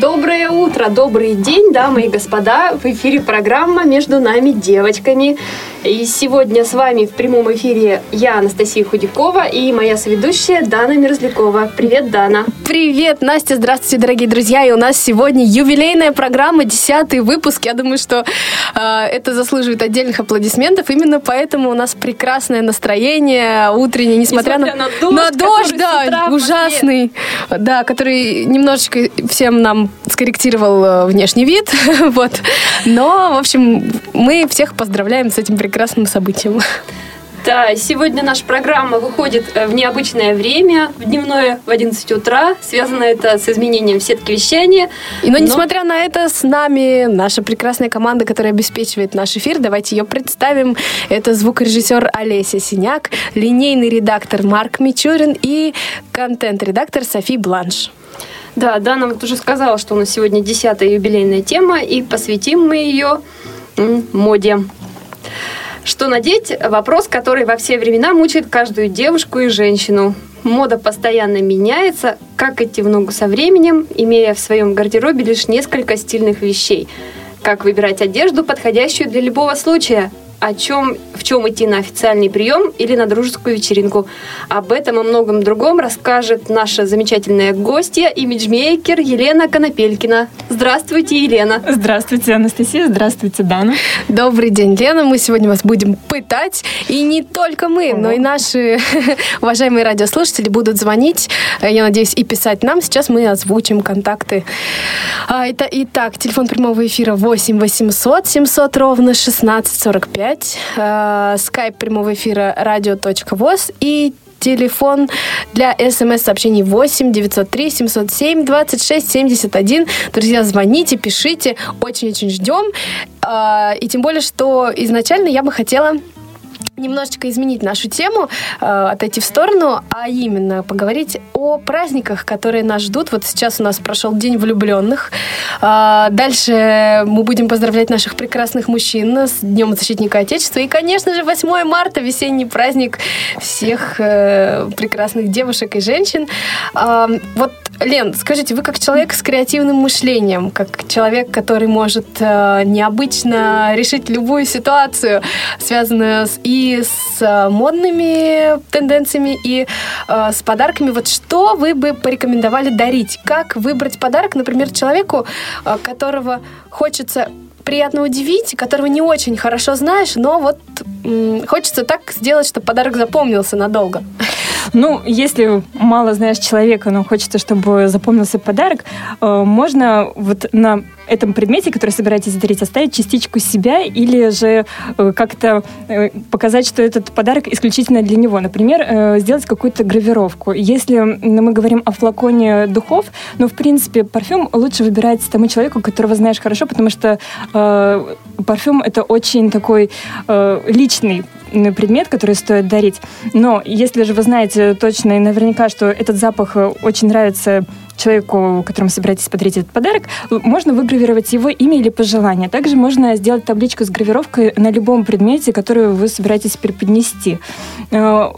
Доброе утро, добрый день, дамы и господа. В эфире программа «Между нами девочками». И сегодня с вами в прямом эфире я, Анастасия Худякова, и моя соведущая Дана Мерзлякова. Привет, Дана. Привет, Настя, здравствуйте, дорогие друзья. И у нас сегодня юбилейная программа, десятый выпуск. Я думаю, что э, это заслуживает отдельных аплодисментов. Именно поэтому у нас прекрасное настроение утреннее, несмотря, Несмотря на, на дождь, на дождь, да, ужасный, да, который немножечко всем нам скорректировал э, внешний вид, вот. Но, в общем, мы всех поздравляем с этим прекрасным событием. Да, сегодня наша программа выходит э, в необычное время, в дневное, в 11 утра. Связано это с изменением сетки вещания. И, но, несмотря на это, с нами наша прекрасная команда, которая обеспечивает наш эфир. Давайте ее представим. Это звукорежиссер Олеся Синяк, линейный редактор Марк Мичурин и контент-редактор Софи Бланш. Да, Дана вот уже сказала, что у нас сегодня десятая юбилейная тема, и посвятим мы ее моде. Что надеть? Вопрос, который во все времена мучает каждую девушку и женщину. Мода постоянно меняется. Как идти в ногу со временем, имея в своем гардеробе лишь несколько стильных вещей? Как выбирать одежду, подходящую для любого случая? О чем, в чем идти на официальный прием или на дружескую вечеринку? Об этом и многом другом расскажет наша замечательная гостья, имиджмейкер Елена Конопелькина. Здравствуйте, Елена. Здравствуйте, Анастасия. Здравствуйте, Дана. Добрый день, Лена. Мы сегодня вас будем пытать. И не только мы, но и наши уважаемые радиослушатели будут звонить, э, я надеюсь, и писать нам. Сейчас мы озвучим контакты. А, это- Итак, телефон прямого эфира 8 800 700 ровно 1645. Э, Скайп прямого эфира радио.воз и Телефон для смс-сообщений 8 903 707 26 71. Друзья, звоните, пишите. Очень-очень ждем. А, И тем более, что изначально я бы хотела немножечко изменить нашу тему, э, отойти в сторону, а именно поговорить о праздниках, которые нас ждут. Вот сейчас у нас прошел День влюбленных. А, Дальше мы будем поздравлять наших прекрасных мужчин с Днем защитника Отечества. И, конечно же, 8 марта, весенний праздник всех э, прекрасных девушек и женщин. А, Вот, Лен, скажите, вы как человек с креативным мышлением, как человек, который может э, необычно решить любую ситуацию, связанную с, и с э, модными тенденциями, и э, с подарками, вот что вы бы порекомендовали дарить? Как выбрать подарок, например, человеку, э, которого хочется приятно удивить, которого не очень хорошо знаешь, но вот м, хочется так сделать, чтобы подарок запомнился надолго. Ну, если мало знаешь человека, но хочется, чтобы запомнился подарок, э, можно вот на этом предмете, который собираетесь дарить, оставить частичку себя или же э, как-то э, показать, что этот подарок исключительно для него. Например, сделать какую-то гравировку. Если мы говорим о флаконе духов, ну, в принципе, парфюм лучше выбирать тому человеку, которого знаешь хорошо, потому что парфюм — это очень такой личный предмет, который стоит дарить. Но если же вы знаете точно и наверняка, что этот запах э, очень нравится человеку, которому собираетесь подарить этот подарок, можно выгравировать его имя или пожелание. Также можно сделать табличку с гравировкой на любом предмете, который вы собираетесь преподнести. Э,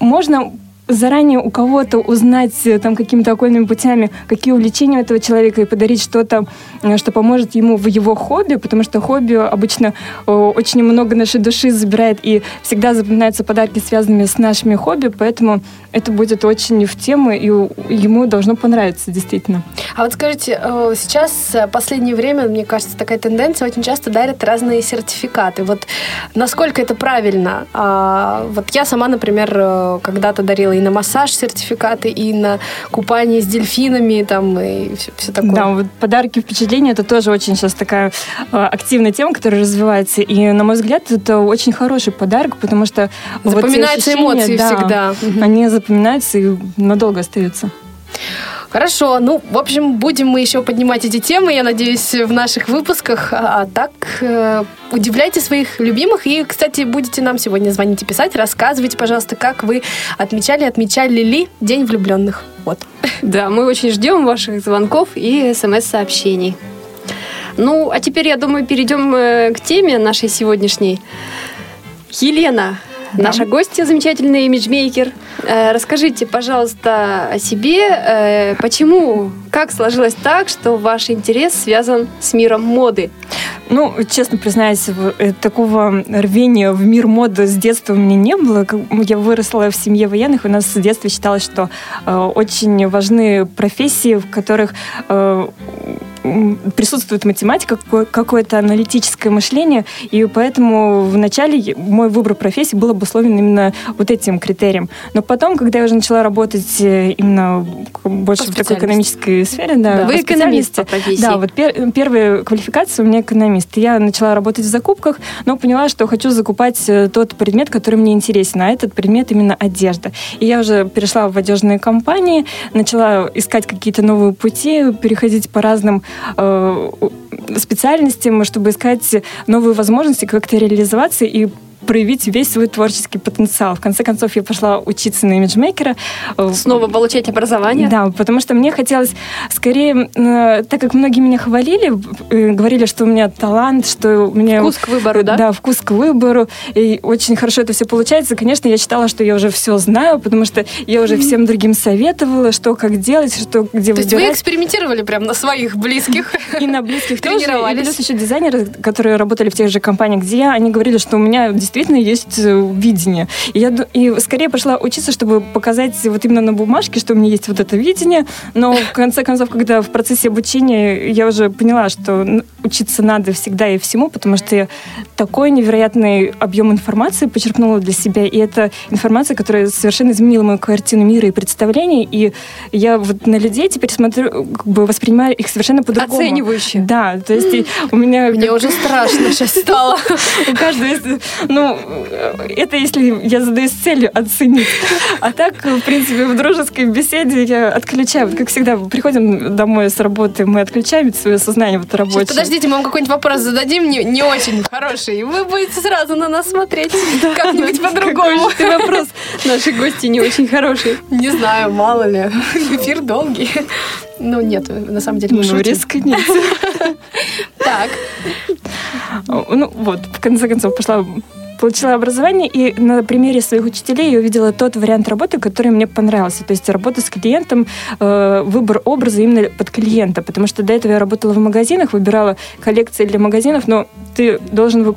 Можно заранее у кого-то узнать э, там какими-то окольными путями, какие увлечения у этого человека, и подарить что-то, э, что поможет ему в его хобби, потому что хобби обычно э, очень много нашей души забирает, и всегда запоминаются подарки, связанные с нашими хобби, поэтому это будет очень в тему, и ему должно понравиться, действительно. А вот скажите, сейчас э, последнее время, мне кажется, такая тенденция, очень часто дарят разные сертификаты. Вот насколько это правильно? А, Вот я сама, например, когда-то дарила и на массаж сертификаты, и на купание с дельфинами, там, и все, такое. Да, вот подарки, впечатления, это тоже очень сейчас такая э, активная тема, которая развивается, и, на мой взгляд, это очень хороший подарок, потому что вот Запоминаются ощущения, эмоции да, всегда. Они запоминаются и надолго остаются. Хорошо, ну, в общем, будем мы еще поднимать эти темы, я надеюсь, в наших выпусках. А, а так, э, удивляйте своих любимых. И, кстати, будете нам сегодня звонить и писать. Рассказывайте, пожалуйста, как вы отмечали, отмечали ли День влюбленных. Вот. Да, мы очень ждем ваших звонков и смс-сообщений. Ну, а теперь, я думаю, перейдем э, к теме нашей сегодняшней. Елена, наша гостья, замечательный имиджмейкер. Э, Расскажите, пожалуйста, о себе. Э, Почему, как сложилось так, что ваш интерес связан с миром моды? Ну, честно признаюсь, э, такого рвения в мир моды с детства у меня не было. Я выросла в семье военных, у нас с детства считалось, что э, очень важны профессии, в которых э, присутствует математика, какое- какое-то аналитическое мышление, и поэтому вначале я- мой выбор профессии был обусловлен именно вот этим критерием. Но потом, когда я уже начала работать э, именно больше в такой экономической сфере, да, Вы по экономист специальности, по профессии. да, вот пер- первая квалификация у меня экономист. Я начала работать в закупках, но поняла, что хочу закупать э, тот предмет, который мне интересен, а этот предмет именно одежда. И я уже перешла в одежные компании, начала искать какие-то новые пути, переходить по разным специальностям, чтобы искать новые возможности, как-то реализоваться и проявить весь свой творческий потенциал. В конце концов, я пошла учиться на имиджмейкера. Снова получать образование? да, потому что мне хотелось скорее, э, так как многие меня хвалили, э, говорили, что у меня талант, что у меня... Вкус к выбору, да? Да, вкус к выбору. И очень хорошо это все получается. Конечно, я считала, что я уже все знаю, потому что я уже всем другим советовала, что как делать, что где То есть вы выбирать. экспериментировали прям на своих близких? И на близких тоже. И плюс еще дизайнеры, которые работали в тех же компаниях, где я, они говорили, что у меня действительно есть э, видение. И я и скорее пошла учиться, чтобы показать вот именно на бумажке, что у меня есть вот это видение. Но в конце концов, когда в процессе обучения я уже поняла, что учиться надо всегда и всему, потому что я такой невероятный объем информации почерпнула для себя. И это информация, которая совершенно изменила мою картину мира и представление. И я вот на людей теперь смотрю, как бы воспринимаю их совершенно по-другому. Оценивающе. Да, то есть у меня... Мне уже страшно сейчас стало. У каждого есть... Ну, это если я задаюсь целью оценить. А так, в принципе, в дружеской беседе я отключаю. Вот как всегда, приходим домой с работы, мы отключаем свое сознание вот рабочее. Подождите, мы вам какой-нибудь вопрос зададим не, не очень хороший, и вы будете сразу на нас смотреть как-нибудь по-другому. Ты вопрос нашей гости не очень хороший. Не знаю, мало ли. Эфир долгий. Ну, нет, на самом деле мы Ну, рискните. Так, Ну, вот, в конце концов, пошла получила образование, и на примере своих учителей я увидела тот вариант работы, который мне понравился. То есть работа с клиентом, э, выбор образа именно под клиента. Потому что до этого я работала в магазинах, выбирала коллекции для магазинов, но ты должен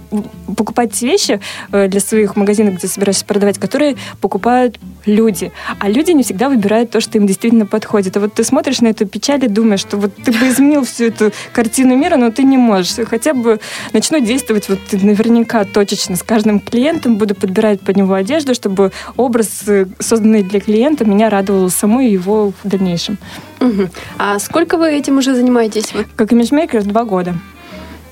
покупать вещи э, для своих магазинов, где собираешься продавать, которые покупают люди. А люди не всегда выбирают то, что им действительно подходит. А вот ты смотришь на эту печаль и думаешь, что вот ты бы изменил всю эту картину мира, но ты не можешь. Хотя бы начну действовать вот наверняка точечно с каждым клиентом, буду подбирать под него одежду, чтобы образ, э, созданный для клиента, меня радовал саму и его в дальнейшем. Мгм. А сколько вы этим уже занимаетесь? Как имиджмейкер два года.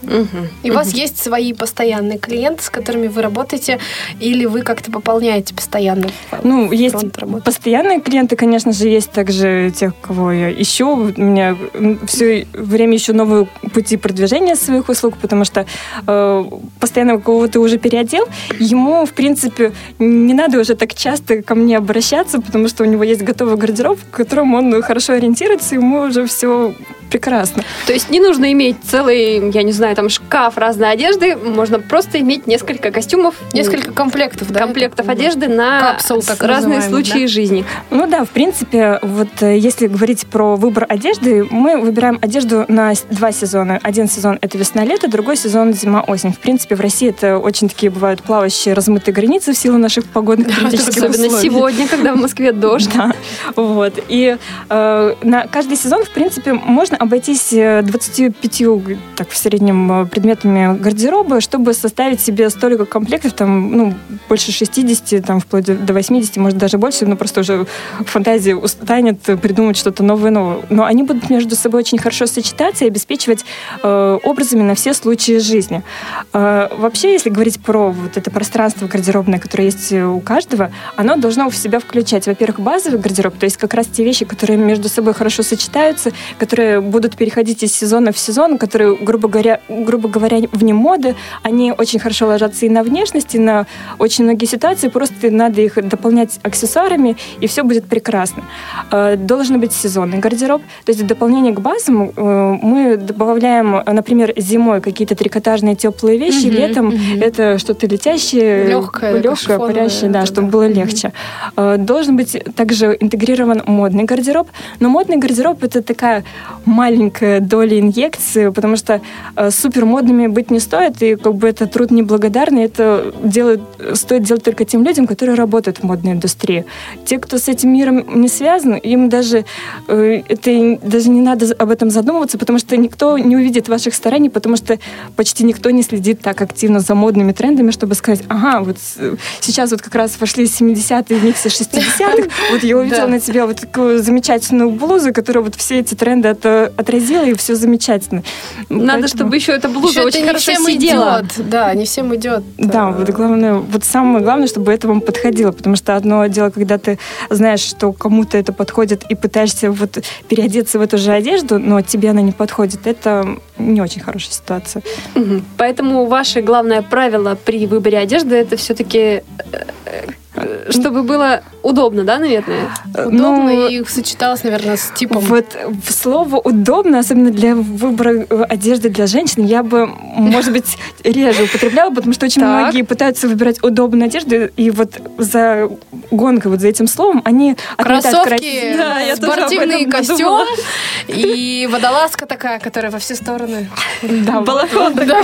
Мгм. и у вас есть свои постоянные клиенты, с которыми вы работаете, или вы как-то пополняете постоянно Ну, есть работы? постоянные клиенты, конечно же, есть также тех, кого я ищу. У меня все время ищу новые пути продвижения своих услуг, потому что э, постоянно кого ты уже переодел, ему, в принципе, не надо уже так часто ко мне обращаться, потому что у него есть готовый гардероб, в котором он хорошо ориентируется, ему уже все прекрасно. То есть не нужно иметь целый, я не знаю, там шкаф разной одежды, можно просто иметь несколько костюмов, Несколько комплектов, да? комплектов одежды на Капсул, так разные случаи да? жизни. Ну да, в принципе, вот э, если говорить про выбор одежды, мы выбираем одежду на два сезона. Один сезон это весна-лето, другой сезон зима-осень. В принципе, в России это очень такие бывают плавающие, размытые границы в силу наших погодных климатических Особенно условий. сегодня, когда в Москве дождь. Да, вот. И э, на каждый сезон, в принципе, можно обойтись 25 так, в среднем предметами гардероба, чтобы составить себе столько комплектов, там, ну, больше 60, там, вплоть до 80, может, даже больше, но просто уже фантазия устанет придумать что-то новое-новое. Но они будут между собой очень хорошо сочетаться и обеспечивать э, образами на все случаи жизни. Э, вообще, если говорить про вот это пространство гардеробное, которое есть у каждого, оно должно в себя включать, во-первых, базовый гардероб, то есть как раз те вещи, которые между собой хорошо сочетаются, которые будут переходить из сезона в сезон, которые, грубо говоря, грубо говоря, вне моды, они очень хорошо ложатся и на внешность, и на очень многие ситуации, просто надо их дополнять аксессуарами, и все будет прекрасно. Э, должен быть сезонный гардероб, то есть в дополнение к базам э, мы добавляем, например, зимой какие-то трикотажные теплые вещи, угу, летом угу. это что-то летящее, легкое, легкое парящее, да, чтобы было легче. Угу. Должен быть также интегрирован модный гардероб, но модный гардероб это такая маленькая доля инъекции, потому что супер модными быть не стоит, и как бы это труд неблагодарный, это делает, стоит делать только тем людям, которые работают в модной индустрии. Те, кто с этим миром не связан, им даже э, это даже не надо об этом задумываться, потому что никто не увидит ваших стараний, потому что почти никто не следит так активно за модными трендами, чтобы сказать, ага, вот сейчас вот как раз вошли 70-е в миксе 60-х, вот я увидела на тебе вот такую замечательную блузу, которая вот все эти тренды отразила, и все замечательно. Надо, чтобы еще эта блуза очень хорошо сидела. Да, не всем идет. Да, вот главное, вот самое главное, чтобы это вам подходило, потому что одно дело, когда ты знаешь, что кому-то это подходит, и пытаешься вот переодеться в эту же одежду, но тебе она не подходит, это не очень хорошая ситуация. Угу. Поэтому ваше главное правило при выборе одежды это все-таки э, Э, чтобы было удобно, да, наверное? Удобно ну, и сочеталось, наверное, с типом. Вот слово удобно, особенно для выбора э, одежды для женщин, я бы, может быть, реже употребляла, потому что очень так. многие пытаются выбирать удобную одежду, и вот за гонкой, вот за этим словом, они Кроссовки, да, спортивный костюм и водолазка такая, которая во все стороны. Да, балахон. Да.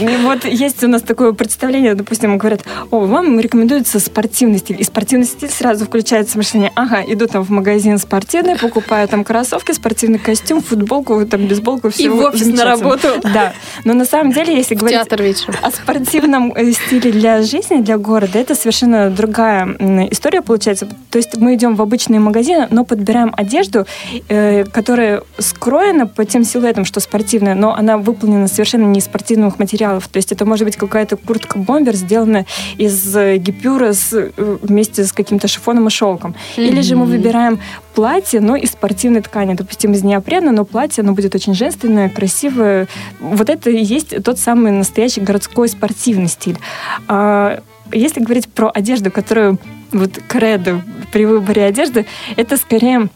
И вот есть у нас такое представление, допустим, говорят, о, вам рекомендуется спортивный стиль. И спортивный стиль сразу включается мышление. Ага, иду там в магазин спортивный, покупаю там кроссовки, спортивный костюм, футболку, там бейсболку, все. И в офис на работу. Да. Но на самом деле, если говорить театр вечером. о спортивном э, стиле для жизни, для города, это совершенно другая история получается. То есть мы идем в обычные магазины, но подбираем одежду, э, которая скроена по тем силуэтам, что спортивная, но она выполнена совершенно не из спортивных материалов. То есть это может быть какая-то куртка-бомбер, сделанная из э, гипюра с, э, вместе с каким-то шифоном и шелком. Mm-hmm. Или же мы выбираем платье, но из спортивной ткани, допустим, из неопрена, но платье, оно будет очень женственное, красивое. Вот это и есть тот самый настоящий городской спортивный стиль. А если говорить про одежду, которую вот кредо при выборе одежды, это скорее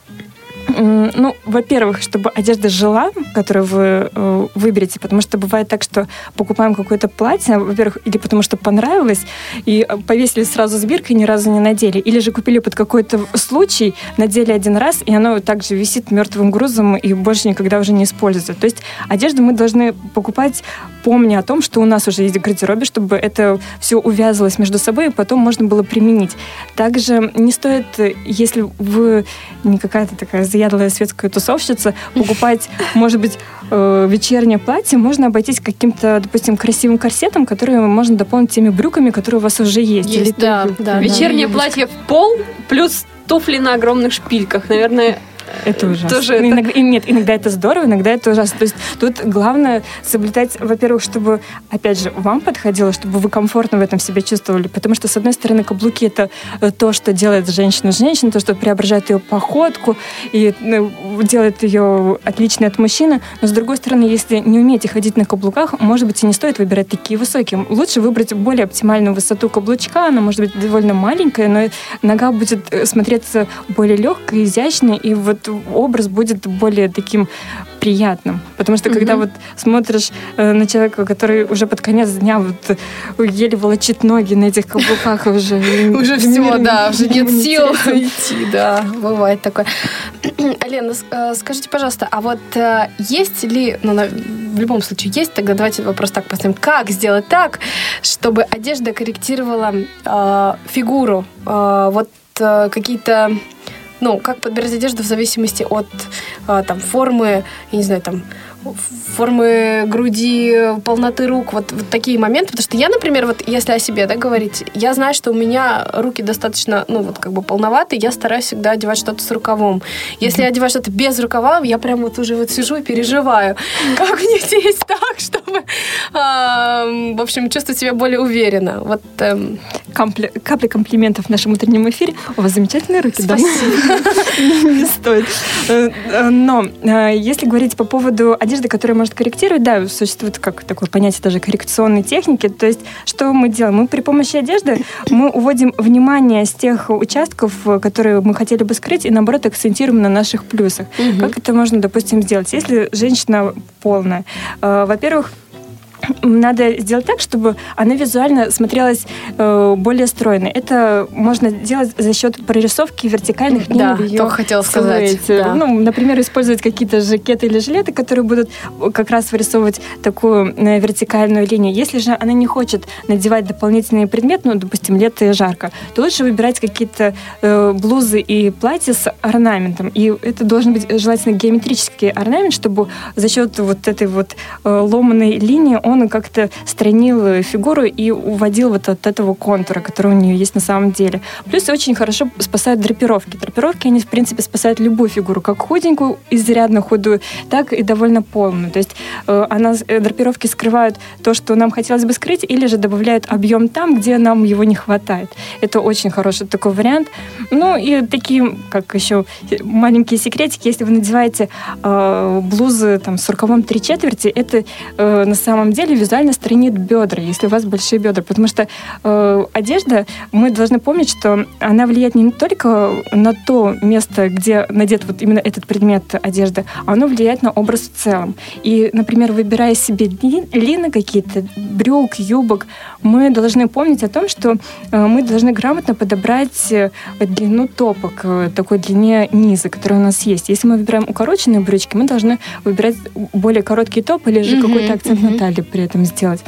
ну, во-первых, чтобы одежда жила, которую вы э, выберете, потому что бывает так, что покупаем какое-то платье, во-первых, или потому что понравилось, и э, повесили сразу с биркой, ни разу не надели, или же купили под какой-то случай, надели один раз, и оно также висит мертвым грузом и больше никогда уже не используется. То есть одежду мы должны покупать, помня о том, что у нас уже есть в гардеробе, чтобы это все увязывалось между собой, и потом можно было применить. Также не стоит, если вы не какая-то такая заядлая светская тусовщица, покупать, может быть, э, вечернее платье, можно обойтись каким-то, допустим, красивым корсетом, который можно дополнить теми брюками, которые у вас уже есть. есть Или да, да, Вечернее да. платье в пол плюс туфли на огромных шпильках. Наверное, это ужасно. Тоже ну, иногда, это... Нет, иногда это здорово, иногда это ужасно. То есть тут главное соблюдать, во-первых, чтобы, опять же, вам подходило, чтобы вы комфортно в этом себя чувствовали. Потому что, с одной стороны, каблуки — это э, то, что делает женщину женщиной, то, что преображает ее походку и ну, делает ее отличной от мужчины. Но, с другой стороны, если не умеете ходить на каблуках, может быть, и не стоит выбирать такие высокие. Лучше выбрать более оптимальную высоту каблучка. Она может быть довольно маленькая, но нога будет э, смотреться более легкой, изящной. И вот вот образ будет более таким приятным. Потому что когда вот смотришь э, на человека, который уже под конец дня вот еле волочит ноги на этих каблуках уже. Уже все, да, уже нет сил идти, да, бывает такое. Алена, э, скажите, пожалуйста, а вот э, есть ли, ну, в любом случае есть, тогда давайте вопрос так поставим, как сделать так, чтобы одежда корректировала фигуру, вот какие-то ну, как подбирать одежду в зависимости от а, там формы, я не знаю, там формы груди, полноты рук, вот, вот такие моменты. Потому что я, например, вот если о себе да, говорить, я знаю, что у меня руки достаточно, ну, вот как бы полноватые, я стараюсь всегда одевать что-то с рукавом. Если я одеваю что-то без рукава, я прям вот уже вот сижу и переживаю, как мне здесь так, чтобы, э, в общем, чувствовать себя более уверенно. Вот, э, Компли... Капли комплиментов в нашем утреннем эфире. У вас замечательные руки, да? Не стоит. Э, э, но э, если говорить по поводу одежды, которая может корректировать, да, существует как такое понятие даже коррекционной техники. То есть что мы делаем? Мы при помощи одежды мы уводим внимание с тех участков, которые мы хотели бы скрыть, и наоборот акцентируем на наших плюсах. Как это можно, допустим, сделать? Если женщина полная, во-первых, надо сделать так, чтобы она визуально смотрелась э, более стройной. Это можно делать за счет прорисовки вертикальных линий да, ее только хотела сказать. Да. Ну, например, использовать какие-то жакеты или жилеты, которые будут как раз вырисовывать такую э, вертикальную линию. Если же она не хочет надевать дополнительный предмет, ну, допустим, лето и жарко, то лучше выбирать какие-то э, блузы и платья с орнаментом. И это должен быть желательно геометрический орнамент, чтобы за счет вот этой вот э, ломаной линии он он как-то странил фигуру и уводил вот от этого контура, который у нее есть на самом деле. Плюс очень хорошо спасают драпировки. Драпировки, они, в принципе, спасают любую фигуру, как худенькую, изрядно худую, так и довольно полную. То есть э, она, э, драпировки скрывают то, что нам хотелось бы скрыть, или же добавляют объем там, где нам его не хватает. Это очень хороший такой вариант. Ну и такие, как еще маленькие секретики, если вы надеваете э, блузы там, с рукавом три четверти, это э, на самом деле визуально странит бедра, если у вас большие бедра, потому что э, одежда, мы должны помнить, что она влияет не только на то место, где надет вот именно этот предмет одежды, а она влияет на образ в целом. И, например, выбирая себе лины какие-то, брюк, юбок, мы должны помнить о том, что э, мы должны грамотно подобрать э, длину топа к такой длине низа, которая у нас есть. Если мы выбираем укороченные брючки, мы должны выбирать более короткий топ или же mm-hmm, какой-то акцент mm-hmm. на талии при этом сделать.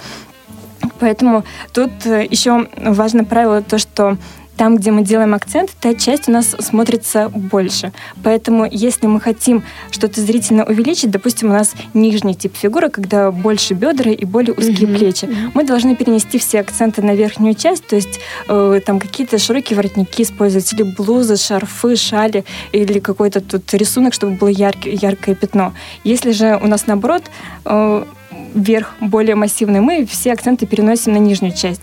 Поэтому тут э, еще важно правило то, что там, где мы делаем акцент, та часть у нас смотрится больше. Поэтому, если мы хотим что-то зрительно увеличить, допустим, у нас нижний тип фигуры, когда больше бедра и более узкие mm-hmm. плечи, мы должны перенести все акценты на верхнюю часть, то есть э, там какие-то широкие воротники использовать, или блузы, шарфы, шали, или какой-то тут рисунок, чтобы было яркое, яркое пятно. Если же у нас наоборот, э, верх более массивный, мы все акценты переносим на нижнюю часть.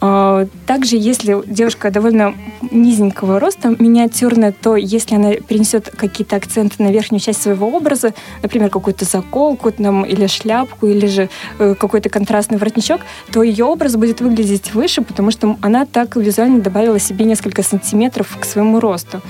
А, также, если девушка довольно низенького роста, миниатюрная, то если она перенесет какие-то акценты на верхнюю часть своего образа, например, какую-то заколку там, или шляпку, или же э, какой-то контрастный воротничок, то ее образ будет выглядеть выше, потому что она так визуально добавила себе несколько сантиметров к своему росту.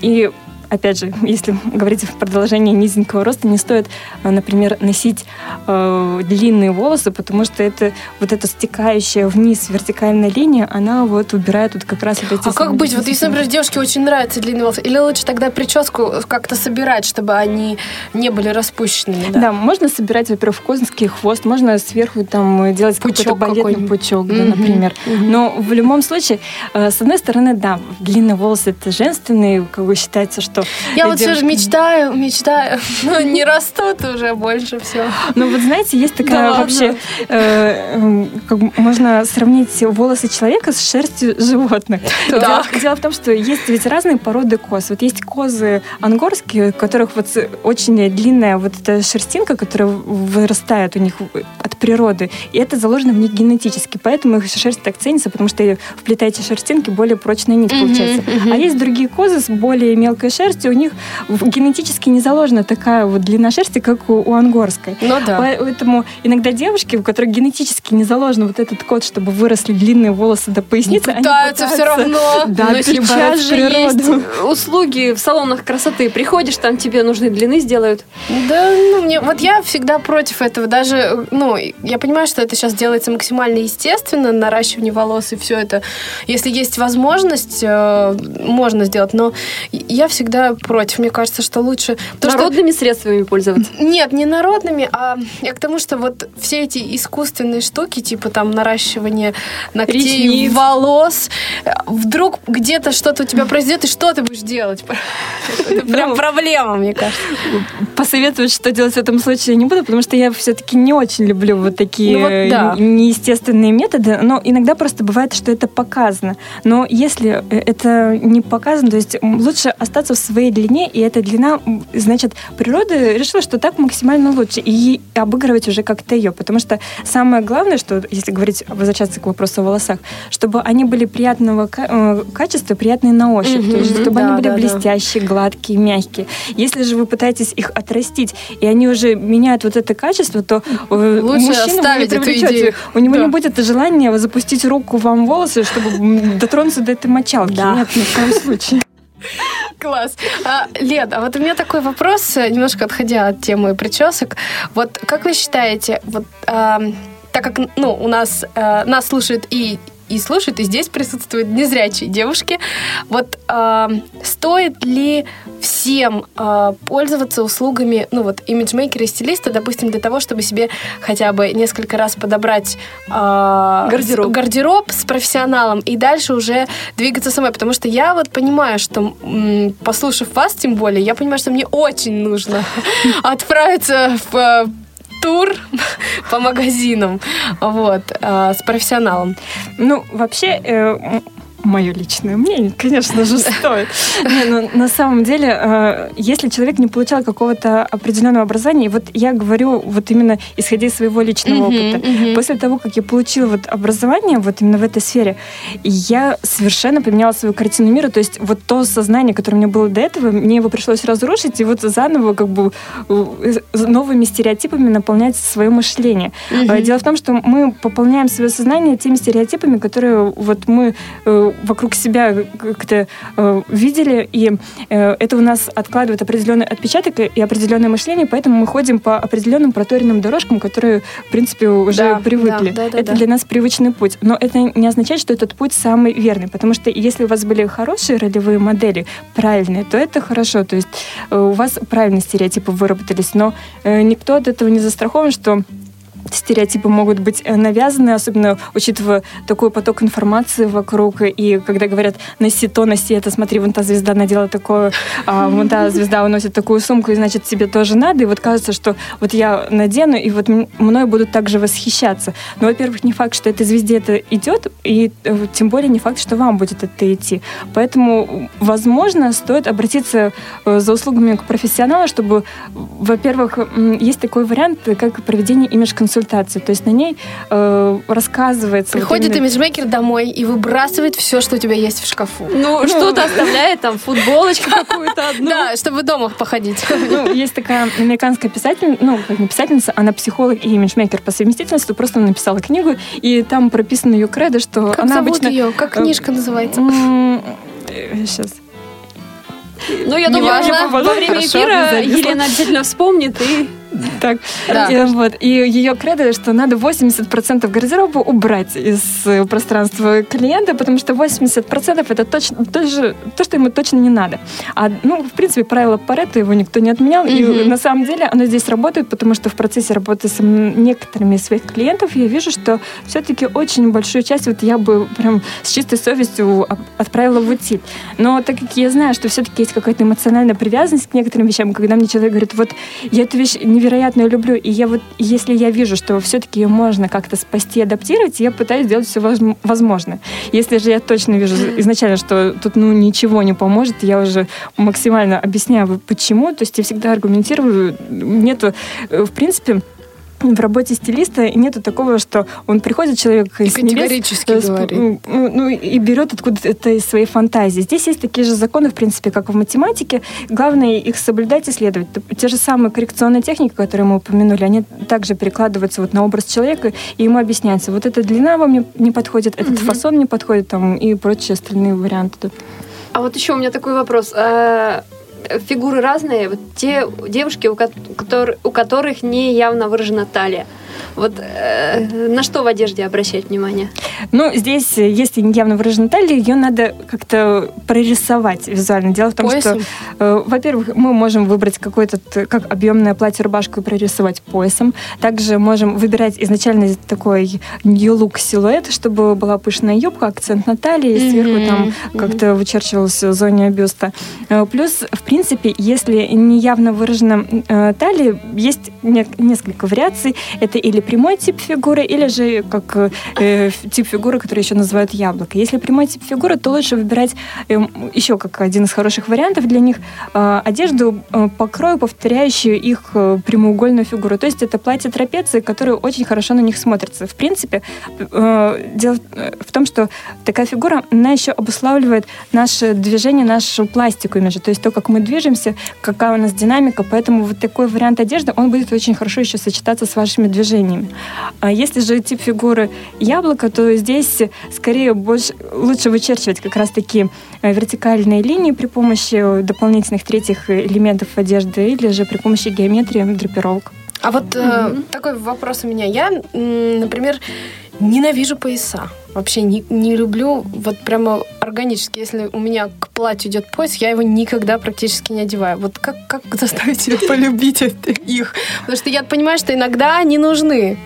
И опять же, если говорить в продолжении низенького роста, не стоит, э, например, носить э, длинные волосы, потому что это вот эта стекающая вниз вертикальная линия, она вот убирает вот как раз вот эти... А как быть? Вот если, например, девушке очень нравятся длинные волосы, или лучше тогда прическу как-то собирать, чтобы они не были распущенными? Да, да можно собирать, во-первых, конский хвост, можно сверху там делать какой-то балетный пучок, да, mm-hmm. например. Mm-hmm. Но в любом случае, э, с одной стороны, да, длинные волосы это женственные, как бы считается, что я вот все же мечтаю, мечтаю, но не растут уже больше все. Ну вот знаете, есть такая да вообще, э, как, можно сравнить волосы человека с шерстью животных. Да. Дело, дело в том, что есть ведь разные породы коз. Вот есть козы ангорские, у которых вот очень длинная вот эта шерстинка, которая вырастает у них от природы, и это заложено в них генетически, поэтому их шерсть так ценится, потому что вплетаете шерстинки, более прочная нить получается. А есть другие козы с более мелкой шерстью, шерсти у них генетически не заложена такая вот длина шерсти, как у, у ангорской. Ну да. Поэтому иногда девушки, у которых генетически не заложен вот этот код, чтобы выросли длинные волосы до поясницы, они пытаются, они пытаются все равно. Да, Но сейчас же есть услуги в салонах красоты. Приходишь, там тебе нужны длины сделают. Да, ну мне вот я всегда против этого. Даже, ну, я понимаю, что это сейчас делается максимально естественно, наращивание волос и все это. Если есть возможность, э, можно сделать. Но я всегда против. Мне кажется, что лучше... потому что- Народными средствами пользоваться. Нет, не народными, а я к тому, что вот все эти искусственные штуки, типа там наращивание ногтей, Ресниц. волос, вдруг где-то что-то у тебя произойдет, и что ты будешь делать? Это прям проблема, мне кажется. Посоветовать, что делать в этом случае я не буду, потому что я все-таки не очень люблю вот такие Ну вот да. неестественные методы, но иногда просто бывает, что это показано. Но если э, это не показано, то есть лучше остаться в своей длине, и эта длина, значит, природа решила, что так максимально лучше, и обыгрывать уже как-то ее, потому что самое главное, что, если говорить, возвращаться к вопросу о волосах, чтобы они были приятного э, качества, приятные на ощупь, то есть чтобы да, они были да, да. блестящие, гладкие, мягкие. Если же вы пытаетесь их отрастить, и они уже меняют вот это качество, то э, Лучше мужчину вы не привлечете. идею. У него Да. не будет желания запустить руку вам в волосы, чтобы дотронуться до этой мочалки. Да. Нет, ни в коем случае. Класс. А, а вот у меня такой вопрос, э, немножко отходя от темы причесок. Вот как вы считаете, вот так как ну, у нас э, нас слушают и и слушают, и здесь присутствуют незрячие девушки. Вот ам, стоит ли всем а, пользоваться услугами, ну вот, имиджмейкера и стилиста, допустим, для того, чтобы себе хотя бы несколько раз подобрать а, Гардероб. с- гардероб с профессионалом и дальше уже двигаться самой, потому что я вот понимаю, что послушав вас, тем более, я понимаю, что мне очень нужно отправиться в э, тур по магазинам, вот, э, с профессионалом. Ну, вообще, мое личное мнение, конечно же, стоит. Не, ну, на самом деле, э, если человек не получал какого-то определенного образования, и вот я говорю вот именно исходя из своего личного Мгм, опыта, мгм. после того, как я получила вот образование вот именно в этой сфере, я совершенно поменяла свою картину мира, то есть вот то сознание, которое у меня было до этого, мне его пришлось разрушить, и вот заново как бы э, новыми стереотипами наполнять свое мышление. Э, Дело в том, что мы пополняем свое сознание теми стереотипами, которые вот мы э, вокруг себя как-то э, видели, и э, это у нас откладывает определенный отпечаток и определенное мышление, поэтому мы ходим по определенным проторенным дорожкам, которые, в принципе, уже Да, привыкли. да, да, да, это да. для нас привычный путь. Но это не означает, что этот путь самый верный, потому что если у вас были хорошие ролевые модели, правильные, то это хорошо, то есть э, у вас правильные стереотипы выработались, но э, никто от этого не застрахован, что стереотипы могут быть э, навязаны, особенно учитывая такой поток информации вокруг. И когда говорят «носи то, носи это, смотри, вон та звезда надела такое, а вон та звезда уносит такую сумку, и значит тебе тоже надо». И вот кажется, что вот я надену, и вот мной будут также восхищаться. Но, во-первых, не факт, что этой звезде это идет, и э, тем более не факт, что вам будет это идти. Поэтому, возможно, стоит обратиться э, за услугами к профессионалу, чтобы, во-первых, есть такой вариант, как проведение имидж-консультации. То есть на ней э, рассказывается... вот Приходит именно- имиджмейкер домой и выбрасывает все, что у тебя есть в шкафу. Ну, что-то оставляет, там, футболочку какую-то одну. Да, чтобы дома походить. Ну, есть такая американская писательница, ну, как не писательница, она психолог и имиджмейкер по совместительству, просто она написала книгу, и там прописано ее кредо, что Как она зовут обычно... ее? Как э, книжка называется? Сейчас. Ну, я Не думаю, важно, во время эфира. Елена обязательно вспомнит и Так, Да. и, вот, и ее кредо, что надо 80% гардероба убрать из э, пространства клиента, потому что 80% это точно, то, же, то, что ему точно не надо. А, ну, в принципе, правило Паретта его никто не отменял, и на самом деле оно здесь работает, потому что в процессе работы с некоторыми из своих клиентов я вижу, что все-таки очень большую часть вот я бы прям с чистой совестью от- отправила в утиль. Но так как я знаю, что все-таки есть какая-то эмоциональная привязанность к некоторым вещам, когда мне человек говорит, вот я эту вещь невероятно люблю, и я вот, если я вижу, что все-таки ее можно как-то спасти, адаптировать, я пытаюсь сделать все возможное. Если же я точно вижу изначально, что тут ну ничего не поможет, я уже максимально объясняю, почему, то есть я всегда аргументирую, нету, э, в принципе, в работе стилиста нету такого, что он приходит человек И из небес, категорически э, сп- говорит. ну, ну, и берет откуда-то это из своей фантазии. Здесь есть такие же законы, в принципе, как в математике. Главное их соблюдать и следовать. Те же самые коррекционные техники, которые мы упомянули, они также перекладываются вот на образ человека, и ему объясняется, вот эта длина вам не, не подходит, этот фасон не подходит, там, и прочие остальные варианты. А вот еще у меня такой вопрос. А, Фигуры разные. Вот те девушки, у, ко- у которых не явно выражена талия. Вот э, на что в одежде обращать внимание? Ну, здесь, э, если явно выражена талия, ее надо как-то прорисовать визуально. Дело в том, Поясом? что, э, во-первых, мы можем выбрать какое-то, как объемное платье-рубашку и прорисовать поясом. Также можем выбирать изначально такой look силуэт, чтобы была пышная юбка, акцент на талии, и сверху там как-то вычерчивался в зоне бюста. Э, Плюс, в принципе, если не явно выражена э, талия, есть не- несколько вариаций. Это или прямой тип фигуры, или же как э, тип фигуры, который еще называют яблоко. Если прямой тип фигуры, то лучше выбирать эм, еще как один из хороших вариантов для них э, одежду э, по крою, повторяющую их э, прямоугольную фигуру. То есть это платье трапеции, которое очень хорошо на них смотрится. В принципе, э, дело в том, что такая фигура, она еще обуславливает наше движение, нашу пластику именно. То есть то, как мы движемся, какая у нас динамика. Поэтому вот такой вариант одежды, он будет очень хорошо еще сочетаться с вашими движениями. А если же тип фигуры яблоко, то здесь скорее больше, лучше вычерчивать как раз-таки э, вертикальные линии при помощи дополнительных третьих элементов одежды или же при помощи геометрии драпировок. А вот э, такой вопрос у меня. Я, например, ненавижу пояса. Вообще не, не люблю, вот прямо органически. Если у меня к платью идет пояс, я его никогда практически не одеваю. Вот как, как заставить себя полюбить это- их? Потому что я понимаю, что иногда они нужны.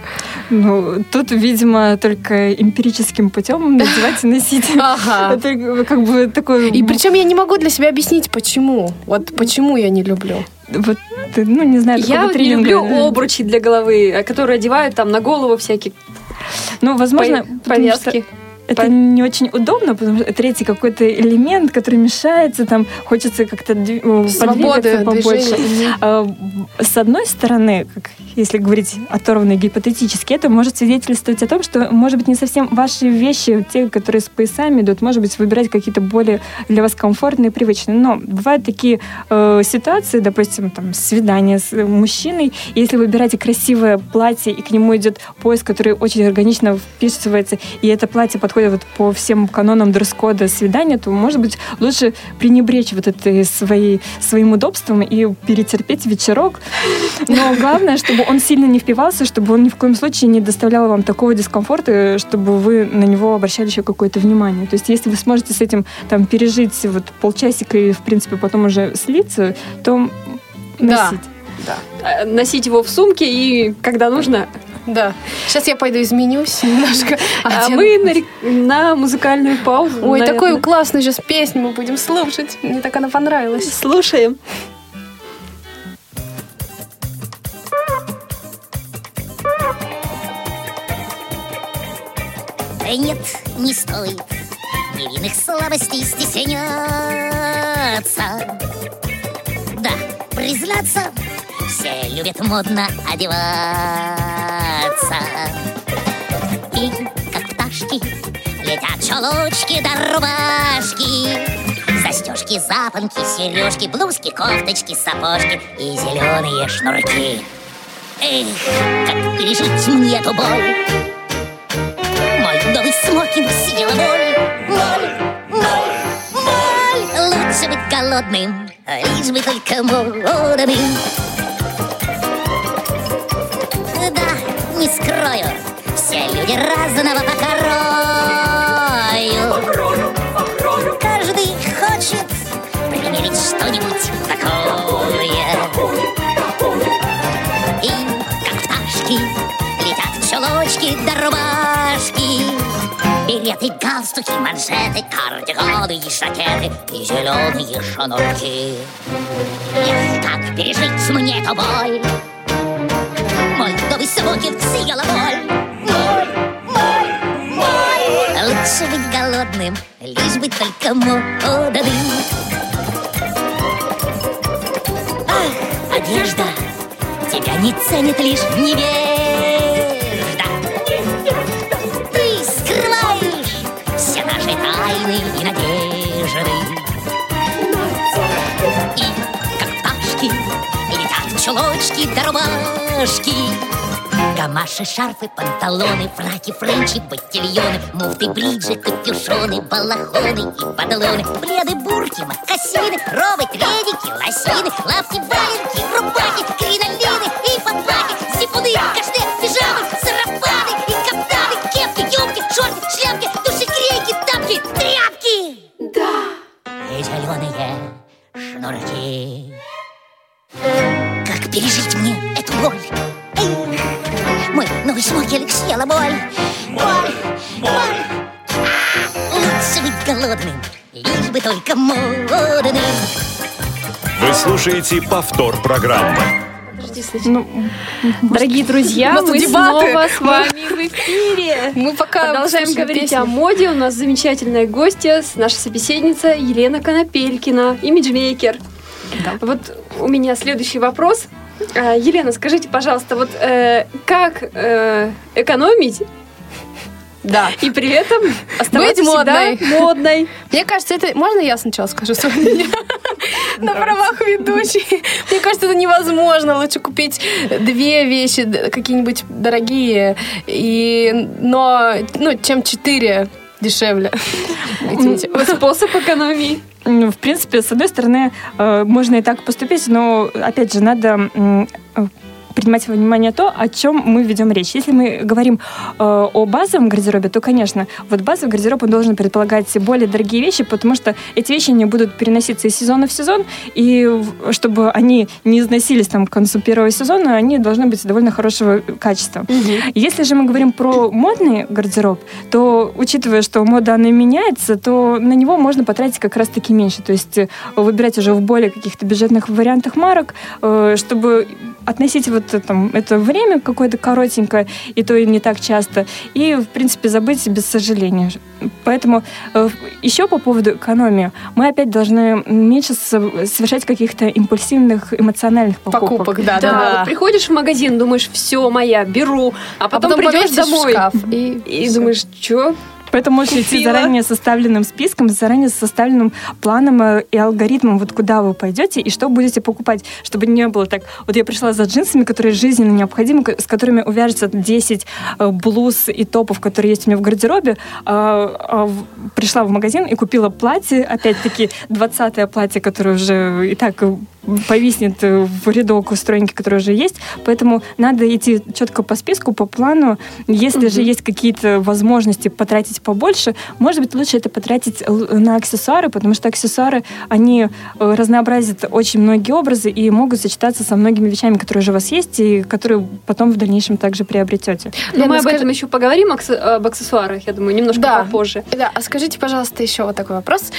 Ну, тут, видимо, только эмпирическим путем надевать и носить. Ага. Это как бы такой... И причем я не могу для себя объяснить, почему. Вот почему я не люблю. Вот, ну, не знаю, Я не люблю обручи для головы, э, которые одевают там на голову всякие Ну, возможно, пов- потому что. Это По- не очень удобно, потому что третий какой-то элемент, который мешается, там хочется как-то Свободы подвигаться побольше. движения. А, С одной стороны, как если говорить оторванно и гипотетически, это может свидетельствовать о том, что, может быть, не совсем ваши вещи, те, которые с поясами идут, может быть, выбирать какие-то более для вас комфортные, привычные. Но бывают такие э, ситуации, допустим, там, свидание с мужчиной, если вы выбираете красивое платье, и к нему идет пояс, который очень органично вписывается, и это платье подходит вот по всем канонам дресс-кода свидания, то, может быть, лучше пренебречь вот этой своей, своим удобством и перетерпеть вечерок. Но главное, чтобы он сильно не впивался, чтобы он ни в коем случае не доставлял вам такого дискомфорта, чтобы вы на него обращали еще какое-то внимание. То есть, если вы сможете с этим там пережить вот полчасика и, в принципе, потом уже слиться, то Да. носить. Э, Носить его в сумке и, когда нужно, Да. Сейчас я пойду изменюсь немножко. А мы на, музыкальную паузу. Ой, такую классную сейчас песню мы будем слушать. Мне так она понравилась. Слушаем. Да нет, не стоит невинных слабостей стесняться. Да, признаться, все любят модно одеваться. И, как пташки, летят чулочки да рубашки. Застежки, запонки, сережки, блузки, кофточки, сапожки и зеленые шнурки. Эх, как пережить мне эту боль? Мой новый смокинг съела моль, моль, моль, моль. Лучше быть голодным, лишь бы только молодым. Не скрою, все люди разного покрою. Каждый хочет примерить что-нибудь такое. И как пташки летят чулочки да рубашки Береты, галстуки, манжеты, кардиганы и жакеты И зеленые шнурки как пережить мне эту боль новый смокинг съела боль. Моль, моль, моль Лучше быть голодным, лишь бы только молодым. Ах, одежда Тебя не ценит лишь невежда. Ты скрываешь все наши тайны и надежды. И, как пташки, летят чулочки да рубашки Гамаши, шарфы, панталоны, фраки, френчи, ботильоны Муфты, бриджи, капюшоны, балахоны и панталоны бреды, бурки, макасины, робы, треники, лосины Лапки, валенки, рубаки, кринолины и фанбаки Зипуны, кашты, пижамы, сарафаны и каптаны Кепки, юбки, шорты, шляпки, душекрейки, тапки, тряпки Да! И зеленые шнурки Как пережить мне эту боль? Мой новый смокинг съела боль. Боль, боль. А, Лучше быть голодным, лишь бы только модным. Вы слушаете повтор программы. Ну, Дорогие друзья, мы дебаты. снова с вами в эфире. Мы пока Продолжаем говорить песни. о моде. У нас замечательная гостья, наша собеседница Елена Конопелькина, имиджмейкер. Вот у меня следующий вопрос. А, Елена, скажите, пожалуйста, вот э, как э, экономить Да. и при этом оставаться Быть модной. модной? Мне кажется, это... Можно я сначала скажу свое мнение? На правах ведущей. Мне кажется, это невозможно. Лучше купить две вещи, какие-нибудь дорогие, и... но, ну, чем четыре дешевле. Способ экономии. В принципе, с одной стороны, э, можно и так поступить, но, опять же, надо э, принимать во внимание то, о чем мы ведем речь. Если мы говорим э, о базовом гардеробе, то, конечно, вот базовый гардероб он должен предполагать более дорогие вещи, потому что эти вещи не будут переноситься из сезона в сезон, и чтобы они не износились там к концу первого сезона, они должны быть довольно хорошего качества. Если же мы говорим про модный гардероб, то, учитывая, что мода, она меняется, то на него можно потратить как раз-таки меньше. То есть э, выбирать уже в более каких-то бюджетных вариантах марок, э, чтобы относить вот там, это время какое-то коротенькое, и то и не так часто, и, в принципе, забыть без сожаления. Поэтому э, еще по поводу экономии, мы опять должны меньше со- совершать каких-то импульсивных эмоциональных покупок. Покупок, да, Да, да. вот приходишь в магазин, думаешь, все, моя, беру, а А потом, потом придешь домой шкаф. И, и думаешь, что? Поэтому можете идти заранее составленным списком, заранее составленным планом э, и алгоритмом, вот куда вы пойдете и что будете покупать, чтобы не было так. Вот я пришла за джинсами, которые жизненно необходимы, с которыми увяжется 10 э, блуз и топов, которые есть у меня в гардеробе. а, а Пришла в магазин и купила платье, опять-таки 20-е платье, которое уже и так э, повиснет э, в рядок у стройники, который уже есть. Поэтому надо идти четко по списку, по плану. Если же есть какие-то возможности потратить побольше, может быть, лучше это потратить на аксессуары, потому что аксессуары, они э, разнообразят очень многие образы и могут сочетаться со многими вещами, которые уже у вас есть, и которые потом в дальнейшем также приобретете. Но Лена, мы об скажи- этом еще поговорим, об аксессуарах, я думаю, немножко Да. попозже. Да, а скажите, пожалуйста, еще вот такой вопрос.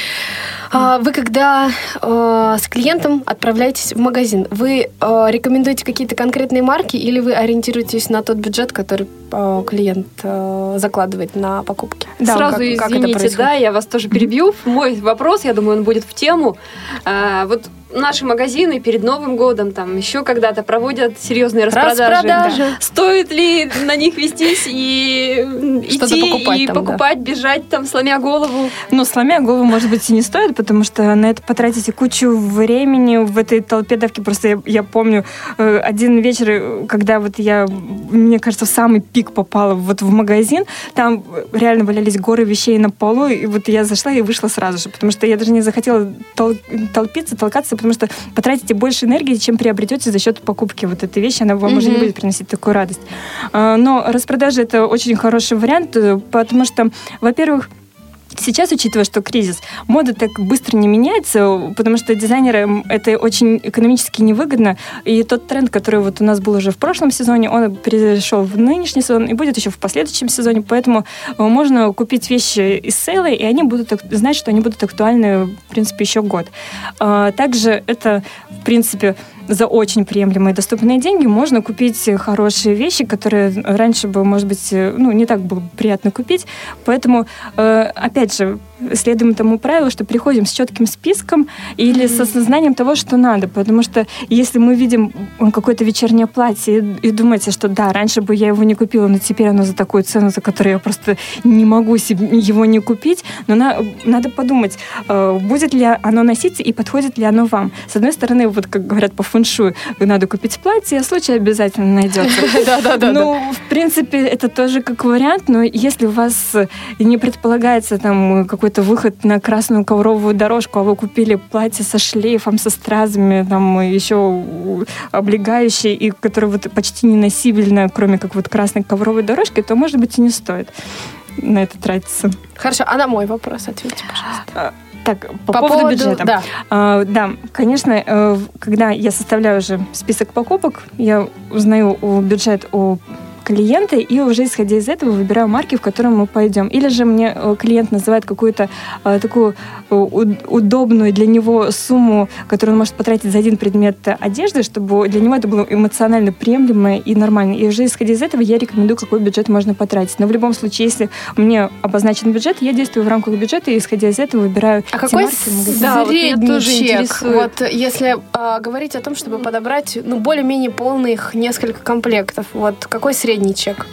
А, Вы когда э, с клиентом отправляетесь в магазин, вы э, рекомендуете какие-то конкретные марки или вы ориентируетесь на тот бюджет, который э, клиент э, закладывает на покупки? Да, Сразу как- как это извините, происходит? да, я вас тоже перебью. Мой вопрос, я думаю, он будет в тему. А, вот наши магазины перед Новым годом, там еще когда-то проводят серьезные распродажи. Распродажи. Стоит ли на них вестись и идти покупать и там, да. покупать, бежать там, сломя голову? Ну, сломя голову, может быть, и не стоит, потому что на это потратите кучу времени в этой толпе давки. Просто я, я помню э, один вечер, э, когда вот я, мне кажется, в самый пик попала вот в магазин, там реально валялись горы вещей на полу, и вот я зашла и вышла сразу же, потому что я даже не захотела тол- толпиться, толкаться, потому что потратите больше энергии, чем приобретете за счет покупки вот этой вещи, она вам уже не будет приносить такую радость. А, Но распродажа это очень хороший вариант, э, потому что, во-первых, Сейчас, учитывая, что кризис, мода так быстро не меняется, потому что дизайнерам это очень экономически невыгодно. И тот тренд, который вот у нас был уже в прошлом сезоне, он перешел в нынешний сезон и будет еще в последующем сезоне. Поэтому э, можно купить вещи из сейла, и они будут знать, что они будут актуальны, в принципе, еще год. А, Также это, в принципе, за очень приемлемые доступные деньги можно купить хорошие вещи, которые раньше бы, может быть, э, ну, не так было приятно купить. Поэтому, э, опять же, следуем тому правилу, что приходим с четким списком или с осознанием того, что надо. Потому что если мы видим какое-то вечернее платье и, и думаете, что да, раньше бы я его не купила, но теперь оно за такую цену, за которую я просто не могу себе его не купить, но на- надо подумать, э, будет ли оно носить и подходит ли оно вам. С одной стороны, вот как говорят по фэншую, надо купить платье, случай обязательно найдется. Да-да-да. Ну, в принципе, это тоже как вариант, но если у вас не предполагается там какой-то выход на красную ковровую дорожку, а вы купили платье со шлейфом, со стразами, там еще облегающее, и которое вот почти неносибельное, кроме как вот красной ковровой дорожки, то, может быть, и не стоит на это тратиться. Хорошо, а на мой вопрос ответьте, пожалуйста. Так, по, По поводу, поводу- бюджета. да. А, да, конечно, э, когда я составляю уже список покупок, я узнаю о бюджет у клиента и уже исходя из этого выбираю марки, в котором мы пойдем. Или же мне э, клиент называет какую-то э, такую э, уд- удобную для него сумму, которую он может потратить за один предмет одежды, чтобы для него это было эмоционально приемлемо и нормально. И уже исходя из этого я рекомендую, какой бюджет можно потратить. Но в любом случае, если мне обозначен бюджет, я действую в рамках бюджета и исходя из этого выбираю А какой марки. Да, вот средний тоже чек? интересует. Вот если а, говорить о том, чтобы подобрать ну, более-менее полных несколько комплектов, вот какой средний чек?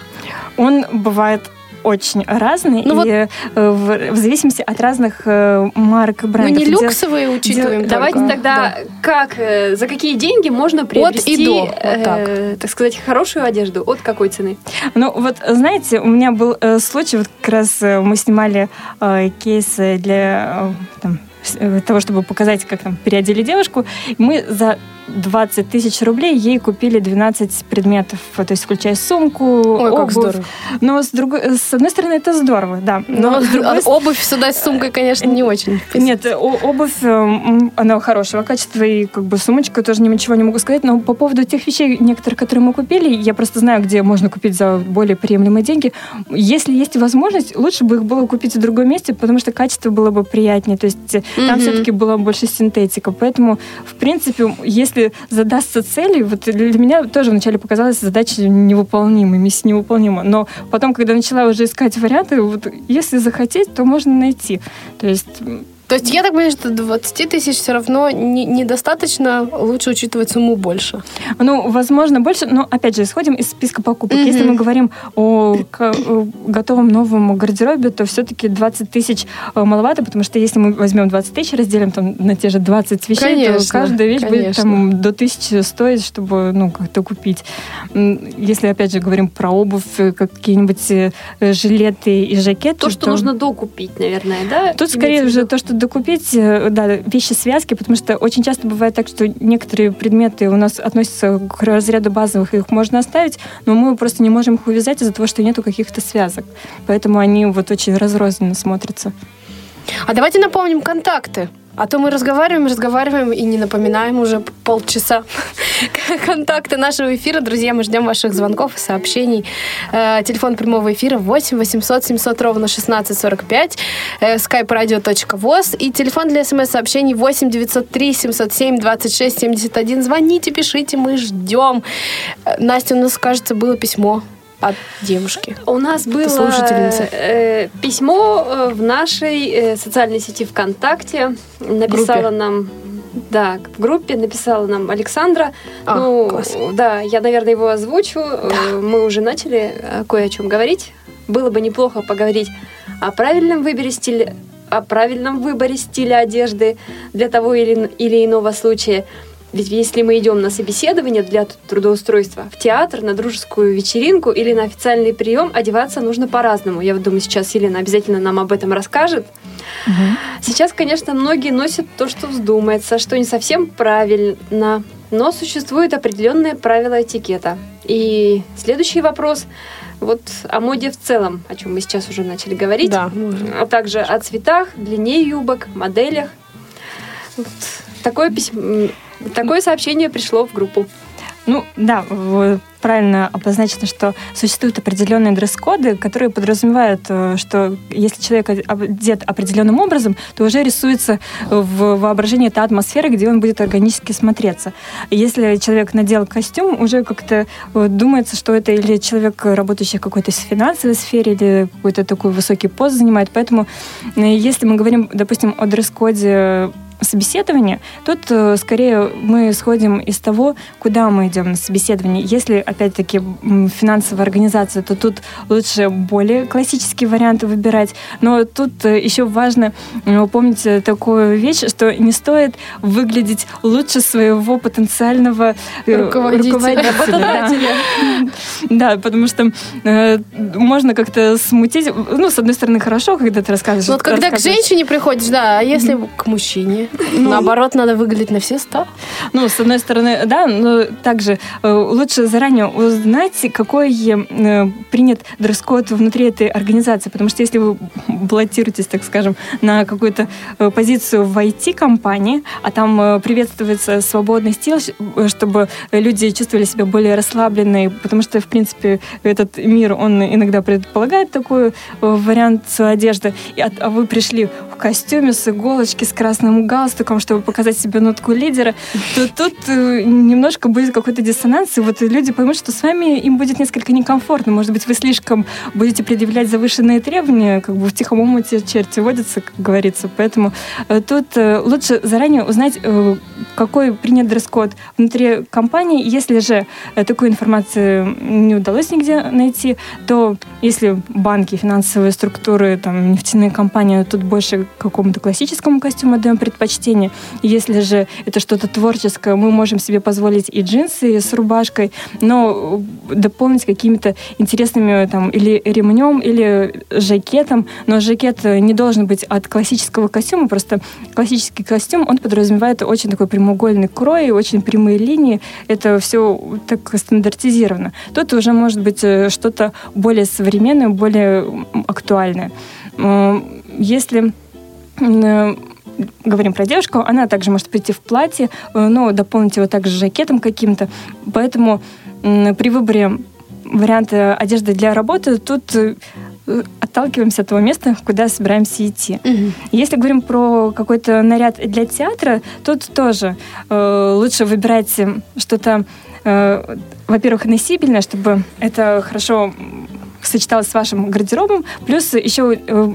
Он бывает очень разный, Ну и э, в, в зависимости от разных э, марок и Мы брендов. не Дел- люксовые учитываем Давайте только. тогда, как, э, за какие деньги можно приобрести, до, вот э, так сказать, хорошую одежду? От какой цены? Ну, вот, знаете, у меня был э, случай, вот как раз э, мы снимали э, кейсы для э, там, того, чтобы показать, как там переодели девушку. Мы за 20 тысяч рублей ей купили 12 предметов, то есть включая сумку, Ой, как обувь. здорово. Но с, другой, с одной стороны это здорово, да. Но, Но с другой а обувь сюда с сумкой, конечно, не очень. Нет, обувь, э, м, она хорошего качества, и как бы сумочка тоже ничего не могу сказать, но по поводу тех вещей, некоторых, которые мы купили, я просто знаю, где можно купить за более приемлемые деньги. Если есть возможность, лучше бы их было купить в другом месте, потому что качество было бы приятнее, то есть э, там все-таки была больше синтетика, поэтому, в принципе, если задастся целью, вот для меня тоже вначале показалась задача невыполнимой, миссия невыполнима, но потом, когда начала уже искать варианты, вот если захотеть, то можно найти. То есть То есть я так понимаю, что 20 тысяч все равно не- недостаточно, лучше учитывать сумму больше. Ну, возможно, больше, но опять же, исходим из списка покупок. Мгм. Если мы говорим о, к- о готовом новом гардеробе, то все-таки 20 тысяч э, маловато, потому что если мы возьмем 20 тысяч, разделим там на те же 20 вещей, Конечно, то каждая вещь будет конечно. там до 1000 стоить, чтобы, ну, как-то купить. Если, опять же, говорим про обувь, э, какие-нибудь э, жилеты и жакеты, То, что нужно докупить, наверное, да? Тут скорее уже то, что докупить, э, да, вещи связки, потому что очень часто бывает так, что некоторые предметы у нас относятся к разряду базовых, их можно оставить, но мы просто не можем их увязать из-за того, что нету каких-то связок. Поэтому они вот очень разрозненно смотрятся. А давайте напомним контакты. А то мы разговариваем, разговариваем и не напоминаем уже полчаса контакты нашего эфира. Друзья, мы ждем ваших звонков и сообщений. Э, Телефон прямого эфира 8 800 700 ровно 1645, э, skype-radio.voz и телефон для смс-сообщений 8 903 707 26 71. Звоните, пишите, мы ждем. Э, Настя, у нас, кажется, было письмо от девушки. У нас было э, письмо э, в нашей э, социальной сети ВКонтакте. Написала Группе. нам, да, в группе написала нам Александра. А, ну, класс. да, я, наверное, его озвучу. Э, Мы уже начали кое о чем говорить. Было бы неплохо поговорить о правильном выборе стиля о правильном выборе стиля одежды для того или, или иного случая. Ведь если мы идем на собеседование для трудоустройства в театр, на дружескую вечеринку или на официальный прием, одеваться нужно по-разному. Я вот думаю, сейчас Елена обязательно нам об этом расскажет. Сейчас, конечно, многие носят то, что вздумается, что не совсем правильно, но существует определенное правило этикета. И следующий вопрос вот о моде в целом, о чем мы сейчас уже начали говорить, Да, а также о цветах, длине юбок, моделях. Вот такое письмо, такое сообщение пришло в группу. Ну, да, правильно обозначено, что существуют определенные дресс-коды, которые подразумевают, э, что если человек одет определенным образом, то уже рисуется в воображении та атмосфера, где он будет органически смотреться. Если человек надел костюм, уже как-то э, думается, что это или человек, работающий в какой-то финансовой сфере, или какой-то такой высокий пост занимает. Поэтому э, если мы говорим, допустим, о дресс-коде собеседования, тут э, скорее мы сходим из того, куда мы идем на собеседование. Если, опять-таки, финансовая организация, то тут лучше более классические варианты выбирать. Но тут э, еще важно помнить э, такую вещь, что не стоит выглядеть лучше своего потенциального Руководителя. руководителя. Да, потому что можно как-то смутить. Ну, с одной стороны, хорошо, когда ты рассказываешь. Вот когда к женщине приходишь, да, а если к мужчине? Внимание. Наоборот, надо выглядеть на все сто. Ну, с одной стороны, да, но также э, лучше заранее узнать, какой э, принят дресс-код внутри этой организации, потому что если вы баллотируетесь, так скажем, на какую-то э, позицию в IT-компании, а там э, приветствуется свободный стиль, э, чтобы люди чувствовали себя более расслабленные, потому что, в принципе, этот мир, он иногда предполагает такой э, вариант одежды, и от- а вы пришли в костюме с иголочки, с красным галстуком, чтобы показать себе нотку лидера, то тут э, немножко будет какой-то диссонанс, и вот люди поймут, что с вами им будет несколько некомфортно. Может быть, вы слишком будете предъявлять завышенные требования, как бы в тихом омуте черти водятся, как говорится. Поэтому э, тут э, лучше заранее узнать, какой принят дресс-код внутри компании. Если же такую информацию не удалось нигде найти, то если банки, финансовые структуры, там, нефтяные компании, тут больше какому-то классическому костюму отдаем предпочтение. Если же это что-то творческое, мы можем себе позволить и джинсы с рубашкой, но дополнить какими-то интересными там или ремнем, или жакетом. Но жакет не должен быть от классического костюма, просто классический костюм, он подразумевает очень такой прямоугольный крой, очень прямые линии. Это все так стандартизировано. Тут уже может быть э, что-то более современное, более актуальное. Если говорим про девушку, она также может прийти в платье, э, но дополнить его также жакетом каким-то. Поэтому при выборе варианта одежды для работы тут э, отталкиваемся от того места, куда собираемся идти. Если говорим про какой-то наряд для театра, тут тоже э, лучше выбирать что-то, э, во-первых, носибельное, чтобы это хорошо сочеталось с вашим гардеробом, плюс еще э,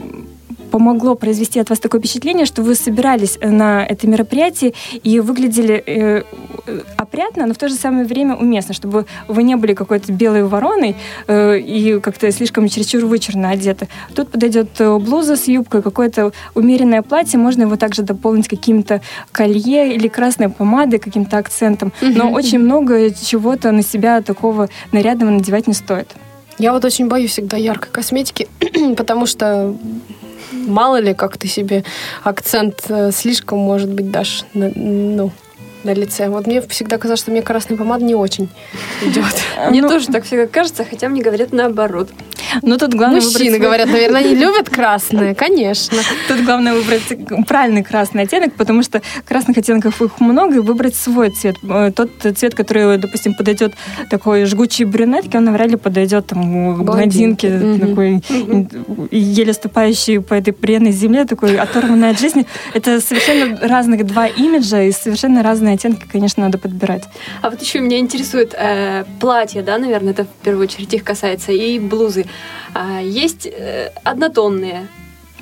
помогло произвести от вас такое впечатление, что вы собирались на это мероприятие и выглядели э, э, опрятно, но в то же самое время уместно, чтобы вы не были какой-то белой вороной э, и как-то слишком чересчур вычурно одеты. Тут подойдет э, блуза с юбкой, какое-то умеренное платье, можно его также дополнить каким-то колье или красной помадой, каким-то акцентом. Но очень много чего-то на себя такого нарядного надевать не стоит. Я вот очень боюсь всегда яркой косметики, потому что мало ли, как ты себе акцент э, слишком, может быть, дашь на, ну, на лице. Вот мне всегда казалось, что мне красная помада не очень идет. Мне Ну, тоже так всегда кажется, хотя мне говорят наоборот. Но тут главное выбрать Мужчины свой- говорят, наверное, они любят красное, конечно. Тут главное выбрать правильный красный оттенок, потому что красных оттенков их много, и выбрать свой цвет. Э, Тот цвет, который, допустим, подойдет такой жгучей брюнетке, он навряд ли подойдет там, к блондинке, такой еле ступающей по этой бренной земле, такой оторванной от жизни. Это совершенно разных два имиджа, и совершенно разные оттенки, конечно, надо подбирать. А вот еще меня интересует э, платье, да, наверное, это в первую очередь их касается, и блузы. А, есть э, однотонные,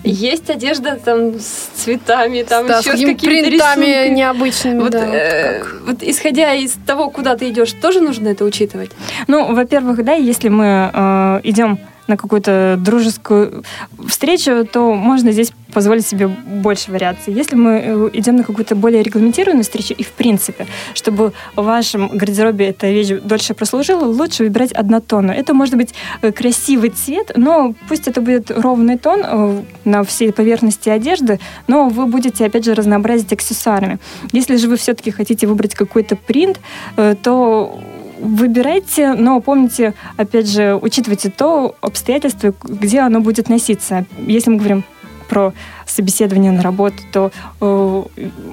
есть одежда там с цветами, там Да, еще с с какими какими-то рисунками. необычными, Вот, да. э, вот исходя из того, куда ты идешь, тоже нужно это учитывать? Ну, во-первых, да, если мы э, идем на какую-то дружескую встречу, то можно здесь позволить себе больше вариаций. Если мы э, идем на какую-то более регламентированную встречу, и в принципе, чтобы в вашем гардеробе эта вещь дольше прослужила, лучше выбирать однотонную. Это может быть э, красивый цвет, но пусть это будет ровный тон э, на всей поверхности одежды, но вы будете, опять же, разнообразить аксессуарами. Если же вы все-таки хотите выбрать какой-то принт, то выбирайте, но помните, опять же, учитывайте то обстоятельство, где оно будет носиться. Если мы говорим про собеседование на работу, то, э,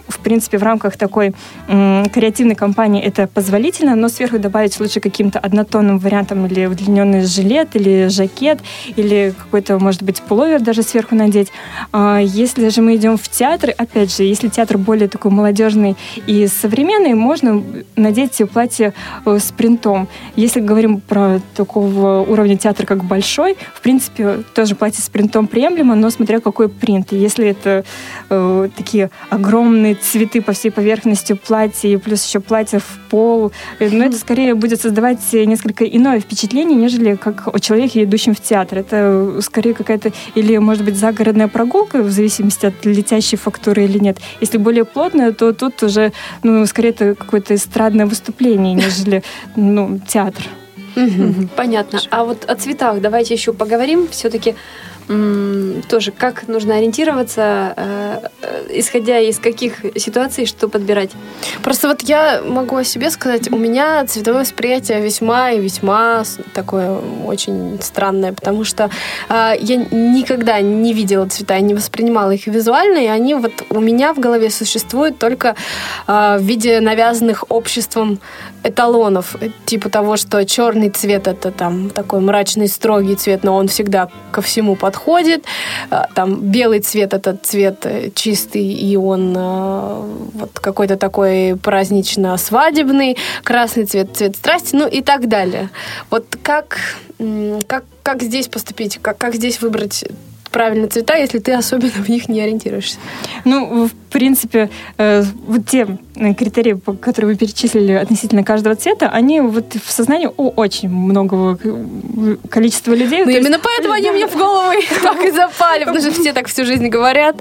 в принципе, в рамках такой креативной кампании это позволительно, но сверху добавить лучше каким-то однотонным вариантом или удлиненный жилет, или жакет, или какой-то, может быть, пуловер даже сверху надеть. А Если же мы идем в театр, опять же, если театр более такой молодежный и современный, можно надеть платье э, с принтом. Если говорим про такого уровня театра, как большой, в принципе, тоже платье с принтом приемлемо, но смотря какой принт. Если это э, такие огромные цветы по всей поверхности платья, и плюс еще платье в пол, э, ну, это скорее будет создавать несколько иное впечатление, нежели как о человеке, идущем в театр. Это скорее какая-то, или, может быть, загородная прогулка, в зависимости от летящей фактуры или нет. Если более плотная, то тут уже, ну, скорее это какое-то эстрадное выступление, нежели, ну, театр. Понятно. А вот о цветах давайте еще поговорим. Все-таки тоже как нужно ориентироваться, э, исходя из каких ситуаций, что подбирать. Просто вот я могу о себе сказать, у меня цветовое восприятие весьма и весьма такое очень странное, потому что э, я никогда не видела цвета, не воспринимала их визуально, и они вот у меня в голове существуют только э, в виде навязанных обществом эталонов, типа того, что черный цвет это там такой мрачный, строгий цвет, но он всегда ко всему подходит. Э, Там белый цвет это цвет э, чистый, и он э, вот какой-то такой празднично-свадебный. Красный цвет цвет страсти, ну и так далее. Вот как, как, как здесь поступить, как, как здесь выбрать правильные цвета, если ты особенно в них не ориентируешься? Ну, в принципе, э, вот те критерии, по- которые вы перечислили относительно каждого цвета, они вот в сознании у очень многого э, количества людей. Ну, То есть- именно поэтому они мне в голову так и запали, потому что все так всю жизнь говорят.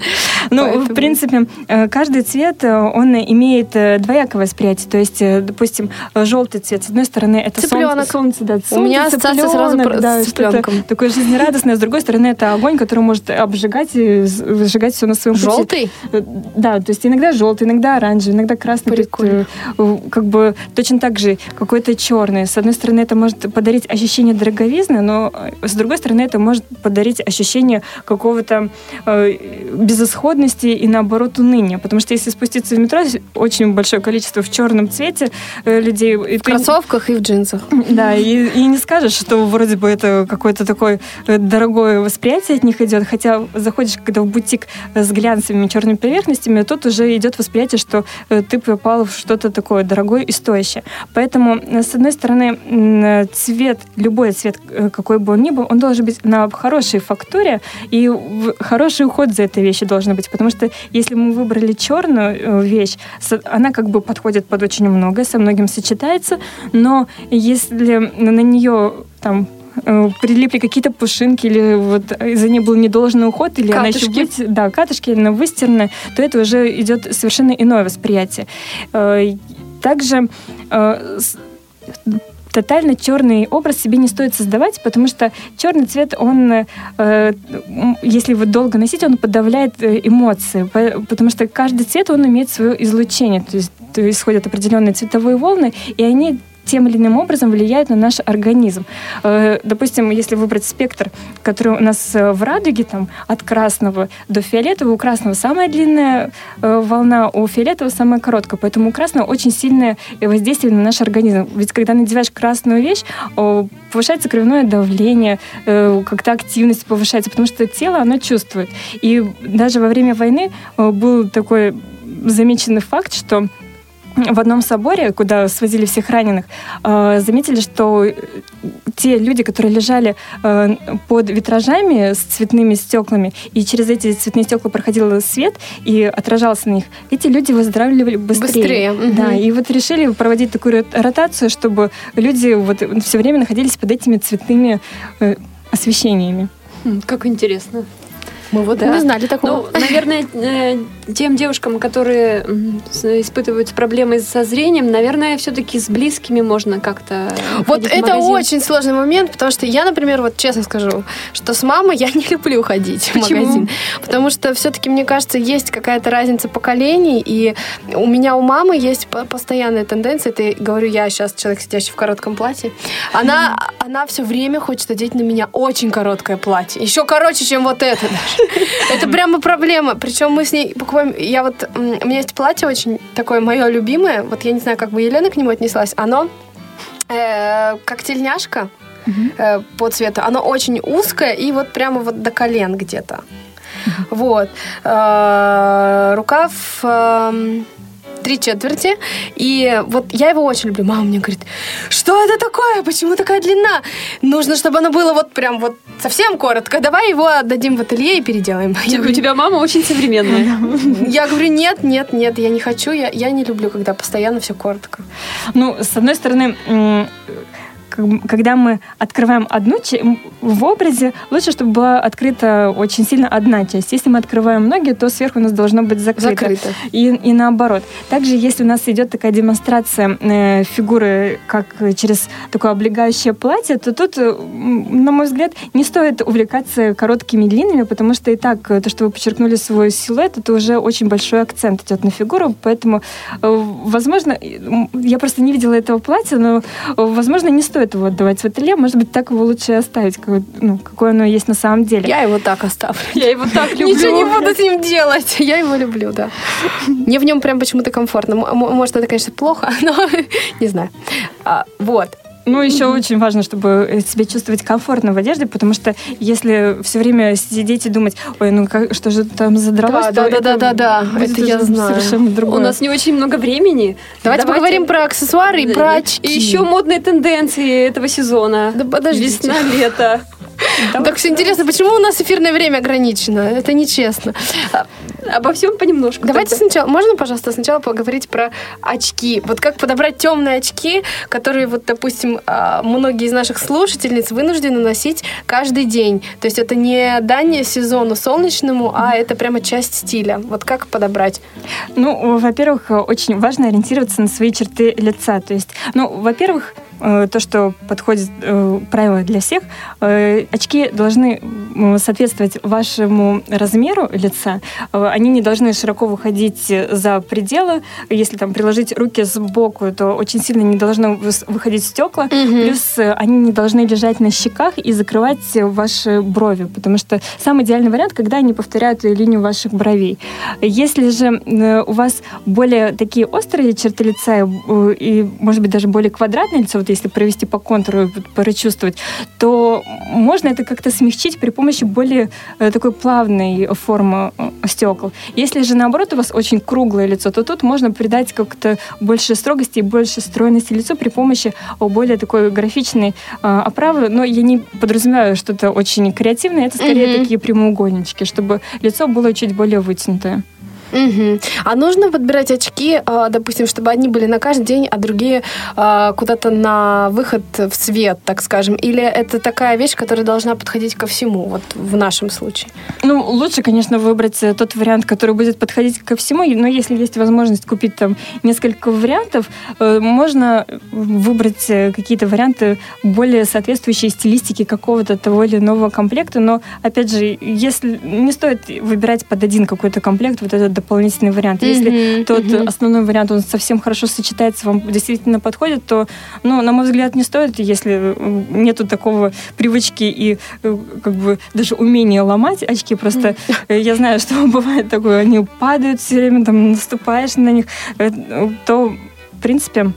Ну, Поэтому- в принципе, э, каждый цвет, э, он имеет э, двоякое восприятие. То есть, э, допустим, э, желтый цвет, с одной стороны, это Цыпленок. солнце, солнце, да, У меня солнце, ассоциация сразу да, с цыпленком. Такое жизнерадостное. С другой стороны, это огонь, который может обжигать и выжигать все на своем пути. Желтый? Э, Да, то есть иногда желтый, иногда оранжевый, иногда есть, Прикольно. э, Как бы точно так же какой-то черный. С одной стороны, это может подарить ощущение дороговизны, но э, с другой стороны, это может подарить ощущение какого-то э, безысходности и наоборот уныния. Потому что если спуститься в метро, очень большое количество в черном цвете э, людей. и В ты- кроссовках и в джинсах. да, и, и не скажешь, что вроде бы это какое-то такое э, дорогое восприятие от них идет, хотя заходишь, когда в бутик э, с глянцевыми черными поверхностями, тут уже идет восприятие, что э, ты попал в что-то такое дорогое и стоящее. Поэтому, э, с одной стороны, э, цвет, любой цвет, э, какой бы он ни был, он должен быть на хорошей фактуре, и хороший уход за этой вещью должен быть, потому что если мы выбрали черную вещь, она как бы подходит под очень многое, со многим сочетается, но если на нее там э, прилипли какие-то пушинки, или вот за ней был недолжный уход, или она еще Катышки. выс- да, катышки, или она выстиранная, то это уже идет совершенно иное восприятие. Э, Также э, с- тотально черный образ себе не стоит создавать, потому что черный цвет, он, э, если его долго носить, он подавляет э, эмоции, По- потому что каждый цвет, он имеет свое излучение, то есть исходят определенные цветовые волны, и они тем или иным образом влияют на наш организм. Э, Допустим, если выбрать спектр, который у нас э, в радуге, там, от красного до фиолетового, у красного самая длинная э, волна, у фиолетового самая короткая, поэтому у красного очень сильное воздействие на наш организм. Ведь когда надеваешь красную вещь, повышается кровяное давление, как-то активность повышается, потому что тело, оно чувствует. И даже во время войны был такой замеченный факт, что в одном соборе, куда свозили всех раненых, э, заметили, что э, те люди, которые лежали э, под витражами с цветными стеклами, и через эти цветные стекла проходил свет и отражался на них, эти люди выздоравливали быстрее. Быстрее, мгм. Да, и вот решили проводить такую рот- ротацию, чтобы люди вот все время находились под этими цветными э, освещениями. М, Как интересно. Мы вот Да. не знали такого. Ну, наверное, э, тем девушкам, которые испытывают проблемы со зрением, наверное, все-таки с близкими можно как-то Вот это очень сложный момент, потому что я, например, вот честно скажу, что с мамой я не люблю ходить Почему? в магазин. Потому что все-таки, мне кажется, есть какая-то разница поколений, и у меня у мамы есть по- постоянная тенденция, это говорю я сейчас, человек, сидящий в коротком платье, она, она все время хочет одеть на меня очень короткое платье. Еще короче, чем вот это даже. Это прямо проблема. Причем мы с ней покупаем... Я вот... У меня есть платье очень такое мое любимое. Вот я не знаю, как бы Елена к нему отнеслась. Оно э, как тельняшка э, по цвету. Оно очень узкое и вот прямо вот до колен где-то. Вот. Э, Рукав эм, три четверти. И вот я его очень люблю. Мама мне говорит, что это такое? Почему такая длина? Нужно, чтобы оно было вот прям вот совсем коротко. Давай его отдадим в ателье и переделаем. Я У говорю, тебя мама очень современная. я говорю, нет, нет, нет, я не хочу. Я, я не люблю, когда постоянно все коротко. Ну, с одной стороны, когда мы открываем одну в образе, лучше, чтобы была открыта очень сильно одна часть. Если мы открываем многие, то сверху у нас должно быть закрыто. закрыто. И, и наоборот. Также, если у нас идет такая демонстрация э, фигуры, как через такое облегающее платье, то тут, э, на мой взгляд, не стоит увлекаться короткими длинными, потому что и так то, что вы подчеркнули свой силуэт, это уже очень большой акцент идет на фигуру, поэтому, возможно, я просто не видела этого платья, но, возможно, не стоит его отдавать в ателье. Может быть, так его лучше оставить, ну, какое оно есть на самом деле. Я его так оставлю. Я его так люблю. Ничего не буду с ним делать. Я его люблю, да. Мне в нем прям почему-то комфортно. Может, это, конечно, плохо, но не знаю. А, вот. Ну, еще mm-hmm. очень важно, чтобы себя чувствовать комфортно в одежде, потому что если все время сидеть и думать, ой, ну как, что же там задралось, да, да, да, да, да, да, это я знаю. Совершенно другое. У нас не очень много времени. Давайте, Давайте поговорим про аксессуары и про очки. И еще модные тенденции этого сезона. Да подождите. Весна, лето. Так все интересно, почему у нас эфирное время ограничено? Это нечестно. Обо всем понемножку. Давайте сначала, можно, пожалуйста, сначала поговорить про очки. Вот как подобрать темные очки, которые, вот, допустим, а, многие из наших слушательниц вынуждены носить каждый день. То есть это не дание сезону солнечному, а это прямо часть стиля. Вот как подобрать? Ну, во-первых, очень важно ориентироваться на свои черты лица. То есть, ну, во-первых, то, что подходит э, правило для всех. Э, очки должны соответствовать вашему размеру лица. Они не должны широко выходить за пределы. Если там приложить руки сбоку, то очень сильно не должно выходить стекла. Угу. Плюс они не должны лежать на щеках и закрывать ваши брови, потому что самый идеальный вариант, когда они повторяют линию ваших бровей. Если же у вас более такие острые черты лица и, может быть, даже более квадратное лицо, вот если провести по контуру, прочувствовать, то можно это как-то смягчить при помощи более э, такой плавной формы э, стекол. Если же наоборот у вас очень круглое лицо, то тут можно придать как-то больше строгости и больше стройности лицу при помощи более такой графичной э, оправы. Но я не подразумеваю что-то очень креативное, это скорее mm-hmm. такие прямоугольнички, чтобы лицо было чуть более вытянутое. Угу. А нужно подбирать очки, а, допустим, чтобы одни были на каждый день, а другие а, куда-то на выход в свет, так скажем? Или это такая вещь, которая должна подходить ко всему, вот в нашем случае? Ну, лучше, конечно, выбрать э, тот вариант, который будет подходить ко всему, но если есть возможность купить там несколько вариантов, э, можно выбрать э, какие-то варианты более соответствующие стилистике какого-то того или иного комплекта, но, опять же, если не стоит выбирать под один какой-то комплект вот этот дополнительный вариант. Если mm-hmm. тот mm-hmm. основной вариант, он совсем хорошо сочетается, вам действительно подходит, то, ну, на мой взгляд, не стоит, если э, нету такого привычки и э, как бы даже умения ломать очки. Просто mm-hmm. я знаю, что бывает такое, они падают все время, там наступаешь на них, то, в принципе,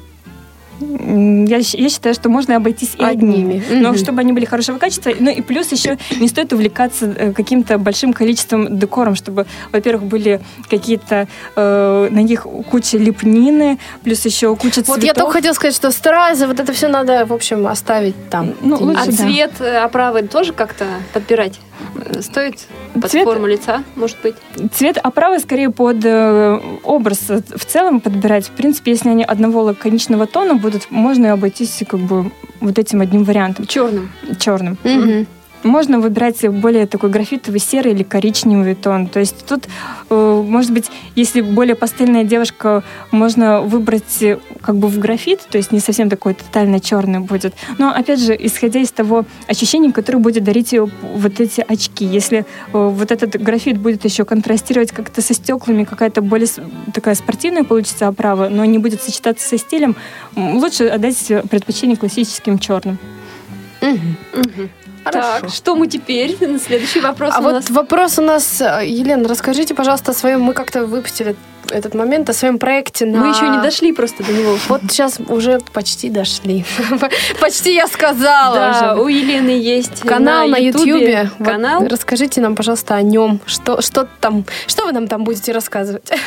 я, я считаю, что можно обойтись и одними. Но mm-hmm. чтобы они были хорошего качества. Ну и плюс еще не стоит увлекаться э, каким-то большим количеством декором, чтобы, во-первых, были какие-то э, на них куча лепнины, плюс еще куча цветов. Вот я только хотела сказать, что стразы, вот это все надо, в общем, оставить там. Ну, лучше, а да. цвет э, оправы тоже как-то подбирать? Э, стоит под цвет, форму лица, может быть? Цвет оправы скорее под э, образ в целом подбирать. В принципе, если они одного лаконичного тона будут, можно обойтись как бы вот этим одним вариантом. Черным? Черным. Угу. Можно выбирать более такой графитовый серый или коричневый тон. То есть тут, э, может быть, если более пастельная девушка, можно выбрать э, как бы в графит, то есть не совсем такой тотально черный будет. Но, опять же, исходя из того ощущения, которое будет дарить вот эти очки. Если э, вот этот графит будет еще контрастировать как-то со стеклами, какая-то более такая спортивная получится оправа, но не будет сочетаться со стилем, лучше отдать предпочтение классическим черным. Угу. Угу. Хорошо. Так, что мы теперь? Следующий вопрос а у вот нас. вопрос у нас, э, Елена, расскажите, пожалуйста, о своем. Мы как-то выпустили этот момент о своем проекте на... Мы еще не дошли просто до него. Вот сейчас уже почти дошли. Почти я сказала Да, у Елены есть канал на Ютубе. Канал. Расскажите нам, пожалуйста, о нем. Что, что там, что вы нам там будете рассказывать?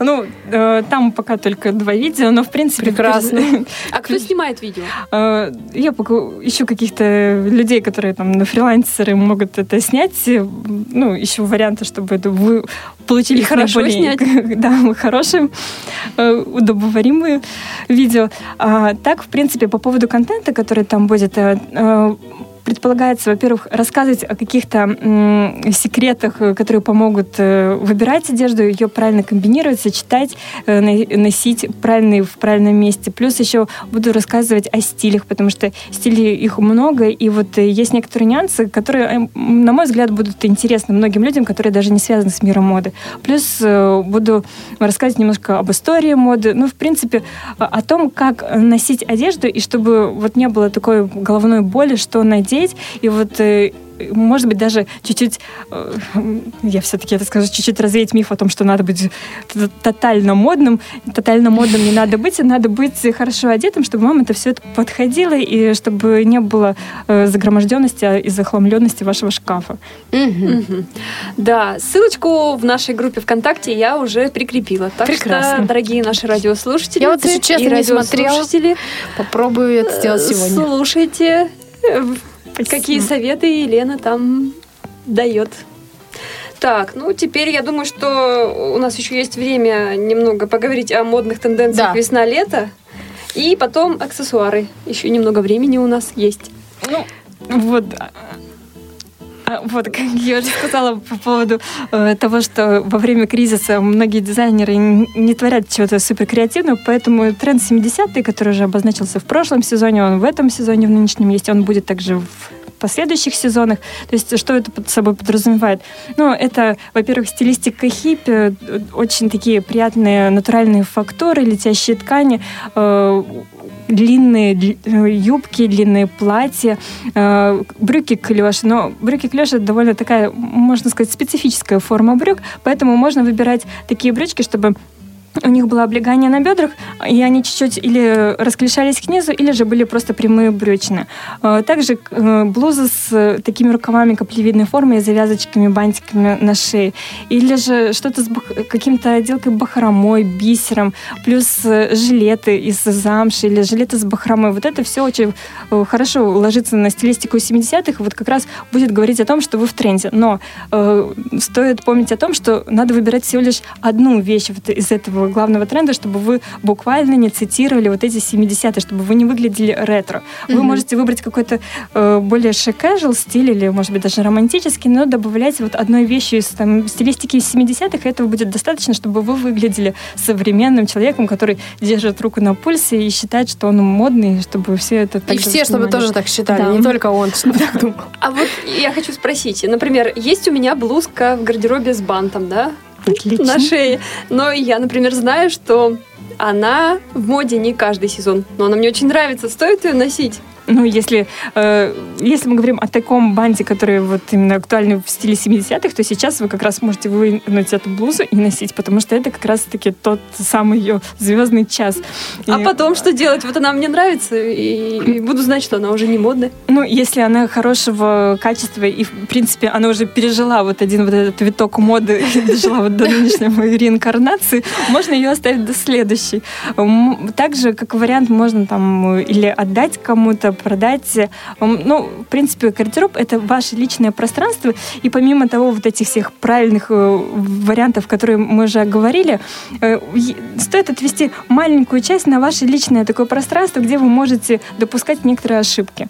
Ну, э, там пока только два видео, но в принципе... Прекрасно. А кто снимает видео? Э, я пока ищу каких-то людей, которые там на фрилансеры могут это снять. Ну, ищу варианты, чтобы это получились хорошо снять. да, хорошие, э, удобоваримые видео. А, так, в принципе, по поводу контента, который там будет, э, э, предполагается, во-первых, рассказывать о каких-то секретах, э, которые помогут э, выбирать одежду, ее правильно комбинировать, сочетать, э, носить правильный в правильном месте. Плюс еще буду рассказывать о стилях, потому что стилей их много, и вот есть некоторые нюансы, которые, э, м, на мой взгляд, будут интересны многим людям, которые даже не связаны с миром моды. Плюс буду рассказывать немножко об истории моды, ну, в принципе, о том, как носить одежду, и чтобы вот не было такой головной боли, что надеть, и вот э, может быть, даже чуть-чуть, э, я все-таки это скажу, чуть-чуть развеять миф о том, что надо быть тотально модным. Тотально модным не надо быть, а надо быть хорошо одетым, чтобы вам это все это подходило, и чтобы не было э, загроможденности а, и захламленности вашего шкафа. Да, ссылочку в нашей группе ВКонтакте я уже прикрепила. Так Прекрасно. что, дорогие наши радиослушатели Я вот, если честно, и не смотрела. Попробую это сделать сегодня. слушайте, какие советы Елена там дает. Так, ну теперь я думаю, что у нас еще есть время немного поговорить о модных тенденциях Да. весна-лето. И потом аксессуары. Еще немного времени у нас есть. Вот. А, Вот, как я уже сказала по поводу э, того, что во время кризиса многие дизайнеры не творят чего-то супер креативного, поэтому тренд 70-й, который уже обозначился в прошлом сезоне, он в этом сезоне, в нынешнем есть, он будет также в последующих сезонах. То есть что это под собой подразумевает? Ну, это, во-первых, стилистика хиппи, э, очень такие приятные натуральные фактуры, летящие ткани, э, длинные дли- э, юбки, длинные платья, э, брюки клеш. Но брюки клеш это довольно такая, можно сказать, специфическая форма брюк, поэтому можно выбирать такие брючки, чтобы у них было облегание на бедрах, и они чуть-чуть или расклешались к низу, или же были просто прямые брючные. Э, Также э, блузы с э, такими рукавами каплевидной формы и завязочками, бантиками на шее. Или же что-то с каким-то отделкой бахромой, бисером, плюс жилеты из замши или жилеты с бахромой. Вот это все очень хорошо ложится на стилистику 70-х, вот как раз будет говорить о том, что вы в тренде. Но э, стоит помнить о том, что надо выбирать всего лишь одну вещь вот из этого главного тренда, чтобы вы буквально не цитировали вот эти 70-е, чтобы вы не выглядели ретро. Вы можете выбрать какой-то э, более шик-casual стиль или, может быть, даже романтический, но добавлять вот одной вещью из там, стилистики 70-х, и этого будет достаточно, чтобы вы выглядели современным человеком, который держит руку на пульсе и считает, что он модный, чтобы все это так И все, чтобы тоже так считали, Да. не только он, чтобы так думал. А вот я хочу спросить, например, есть у меня блузка в гардеробе с бантом, да? Отлично. на шее. Но я, например, знаю, что она в моде не каждый сезон. Но она мне очень нравится. Стоит ее носить? Ну, если, э, если мы говорим о таком банде, который вот именно актуальный в стиле 70-х, то сейчас вы как раз можете вынуть эту блузу и носить, потому что это как раз-таки тот самый ее звездный час. А И, потом что делать? Вот она мне нравится, и, и буду знать, что она уже не модная. Ну, если она хорошего качества, и, в принципе, она уже пережила вот один вот этот виток моды дожила вот до нынешней реинкарнации, можно ее оставить до следующей. Также, как вариант, можно там или отдать кому-то, продать. М, Ну, в принципе, гардероб — это ваше личное пространство, и помимо того, вот этих всех правильных э, вариантов, которые мы уже говорили, э, стоит отвести маленькую часть на ваше личное такое пространство, где вы можете допускать некоторые ошибки.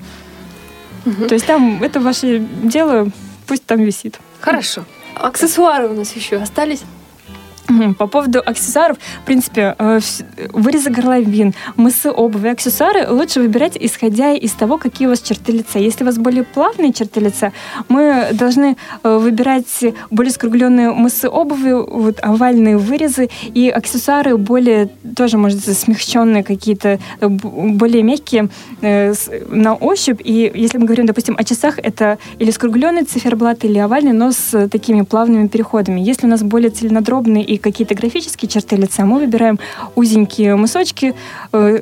То есть там это ваше дело, пусть там висит. Хорошо. Аксессуары у нас еще остались. По поводу аксессуаров, в принципе, э, вырезы горловин, мысы обуви, аксессуары лучше выбирать, исходя из того, какие у вас черты лица. Если у вас более плавные черты лица, мы должны э, выбирать более скругленные мысы обуви, вот, овальные вырезы и аксессуары более, тоже, может, смягченные какие-то, более мягкие э, на ощупь. И если мы говорим, допустим, о часах, это или скругленный циферблат, или овальный, но с такими плавными переходами. Если у нас более цельнодробные и какие-то графические черты лица, мы выбираем узенькие мысочки, э,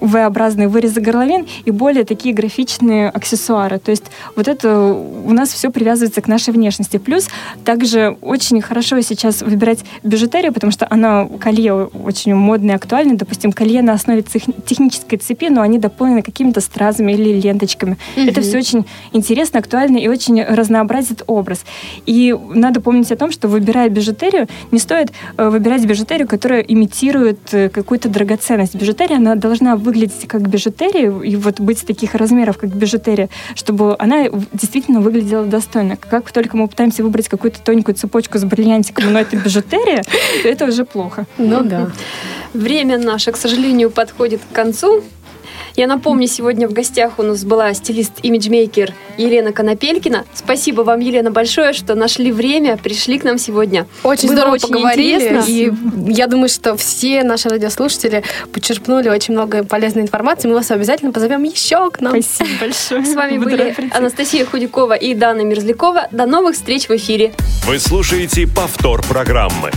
V-образные вырезы горловин и более такие графичные аксессуары. То есть вот это у нас все привязывается к нашей внешности. Плюс также очень хорошо сейчас выбирать бижутерию, потому что она колье очень модное, актуальное. Допустим, колье на основе технической цепи, но они дополнены какими-то стразами или ленточками. Mm-hmm. Это все очень интересно, актуально и очень разнообразит образ. И надо помнить о том, что выбирая бижутерию, не стоит э, выбирать бижутерию, которая имитирует э, какую-то драгоценность. Бижутерия, она должна выглядеть как бижутерия и вот быть таких размеров, как бижутерия, чтобы она действительно выглядела достойно. Как только мы пытаемся выбрать какую-то тоненькую цепочку с бриллиантиком, но это бижутерия, то это уже плохо. Ну да. Время наше, к сожалению, подходит к концу. Я напомню, сегодня в гостях у нас была стилист-имиджмейкер Елена Конопелькина. Спасибо вам, Елена, большое, что нашли время, пришли к нам сегодня. Очень Было здорово очень поговорили. Интересно. И я думаю, что все наши радиослушатели почерпнули очень много полезной информации. Мы вас обязательно позовем еще к нам. Спасибо большое. С вами были Анастасия Худякова и Дана Мерзлякова. До новых встреч в эфире. Вы слушаете повтор программы.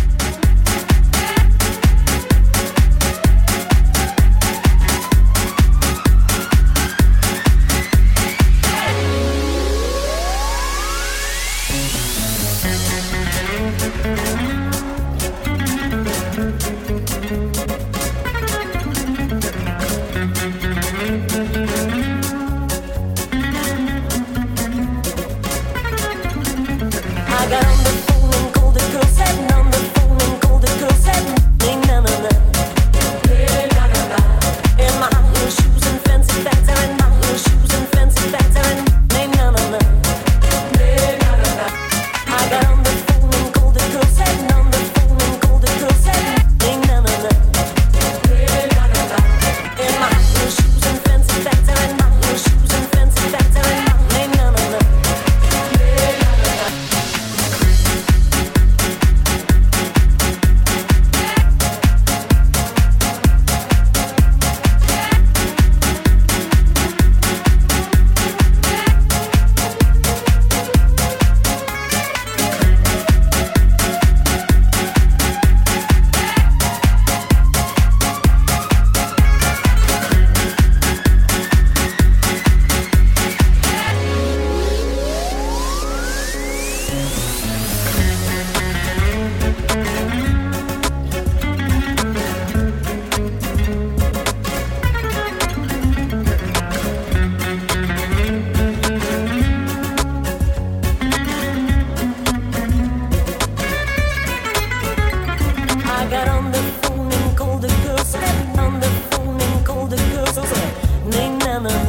enemy.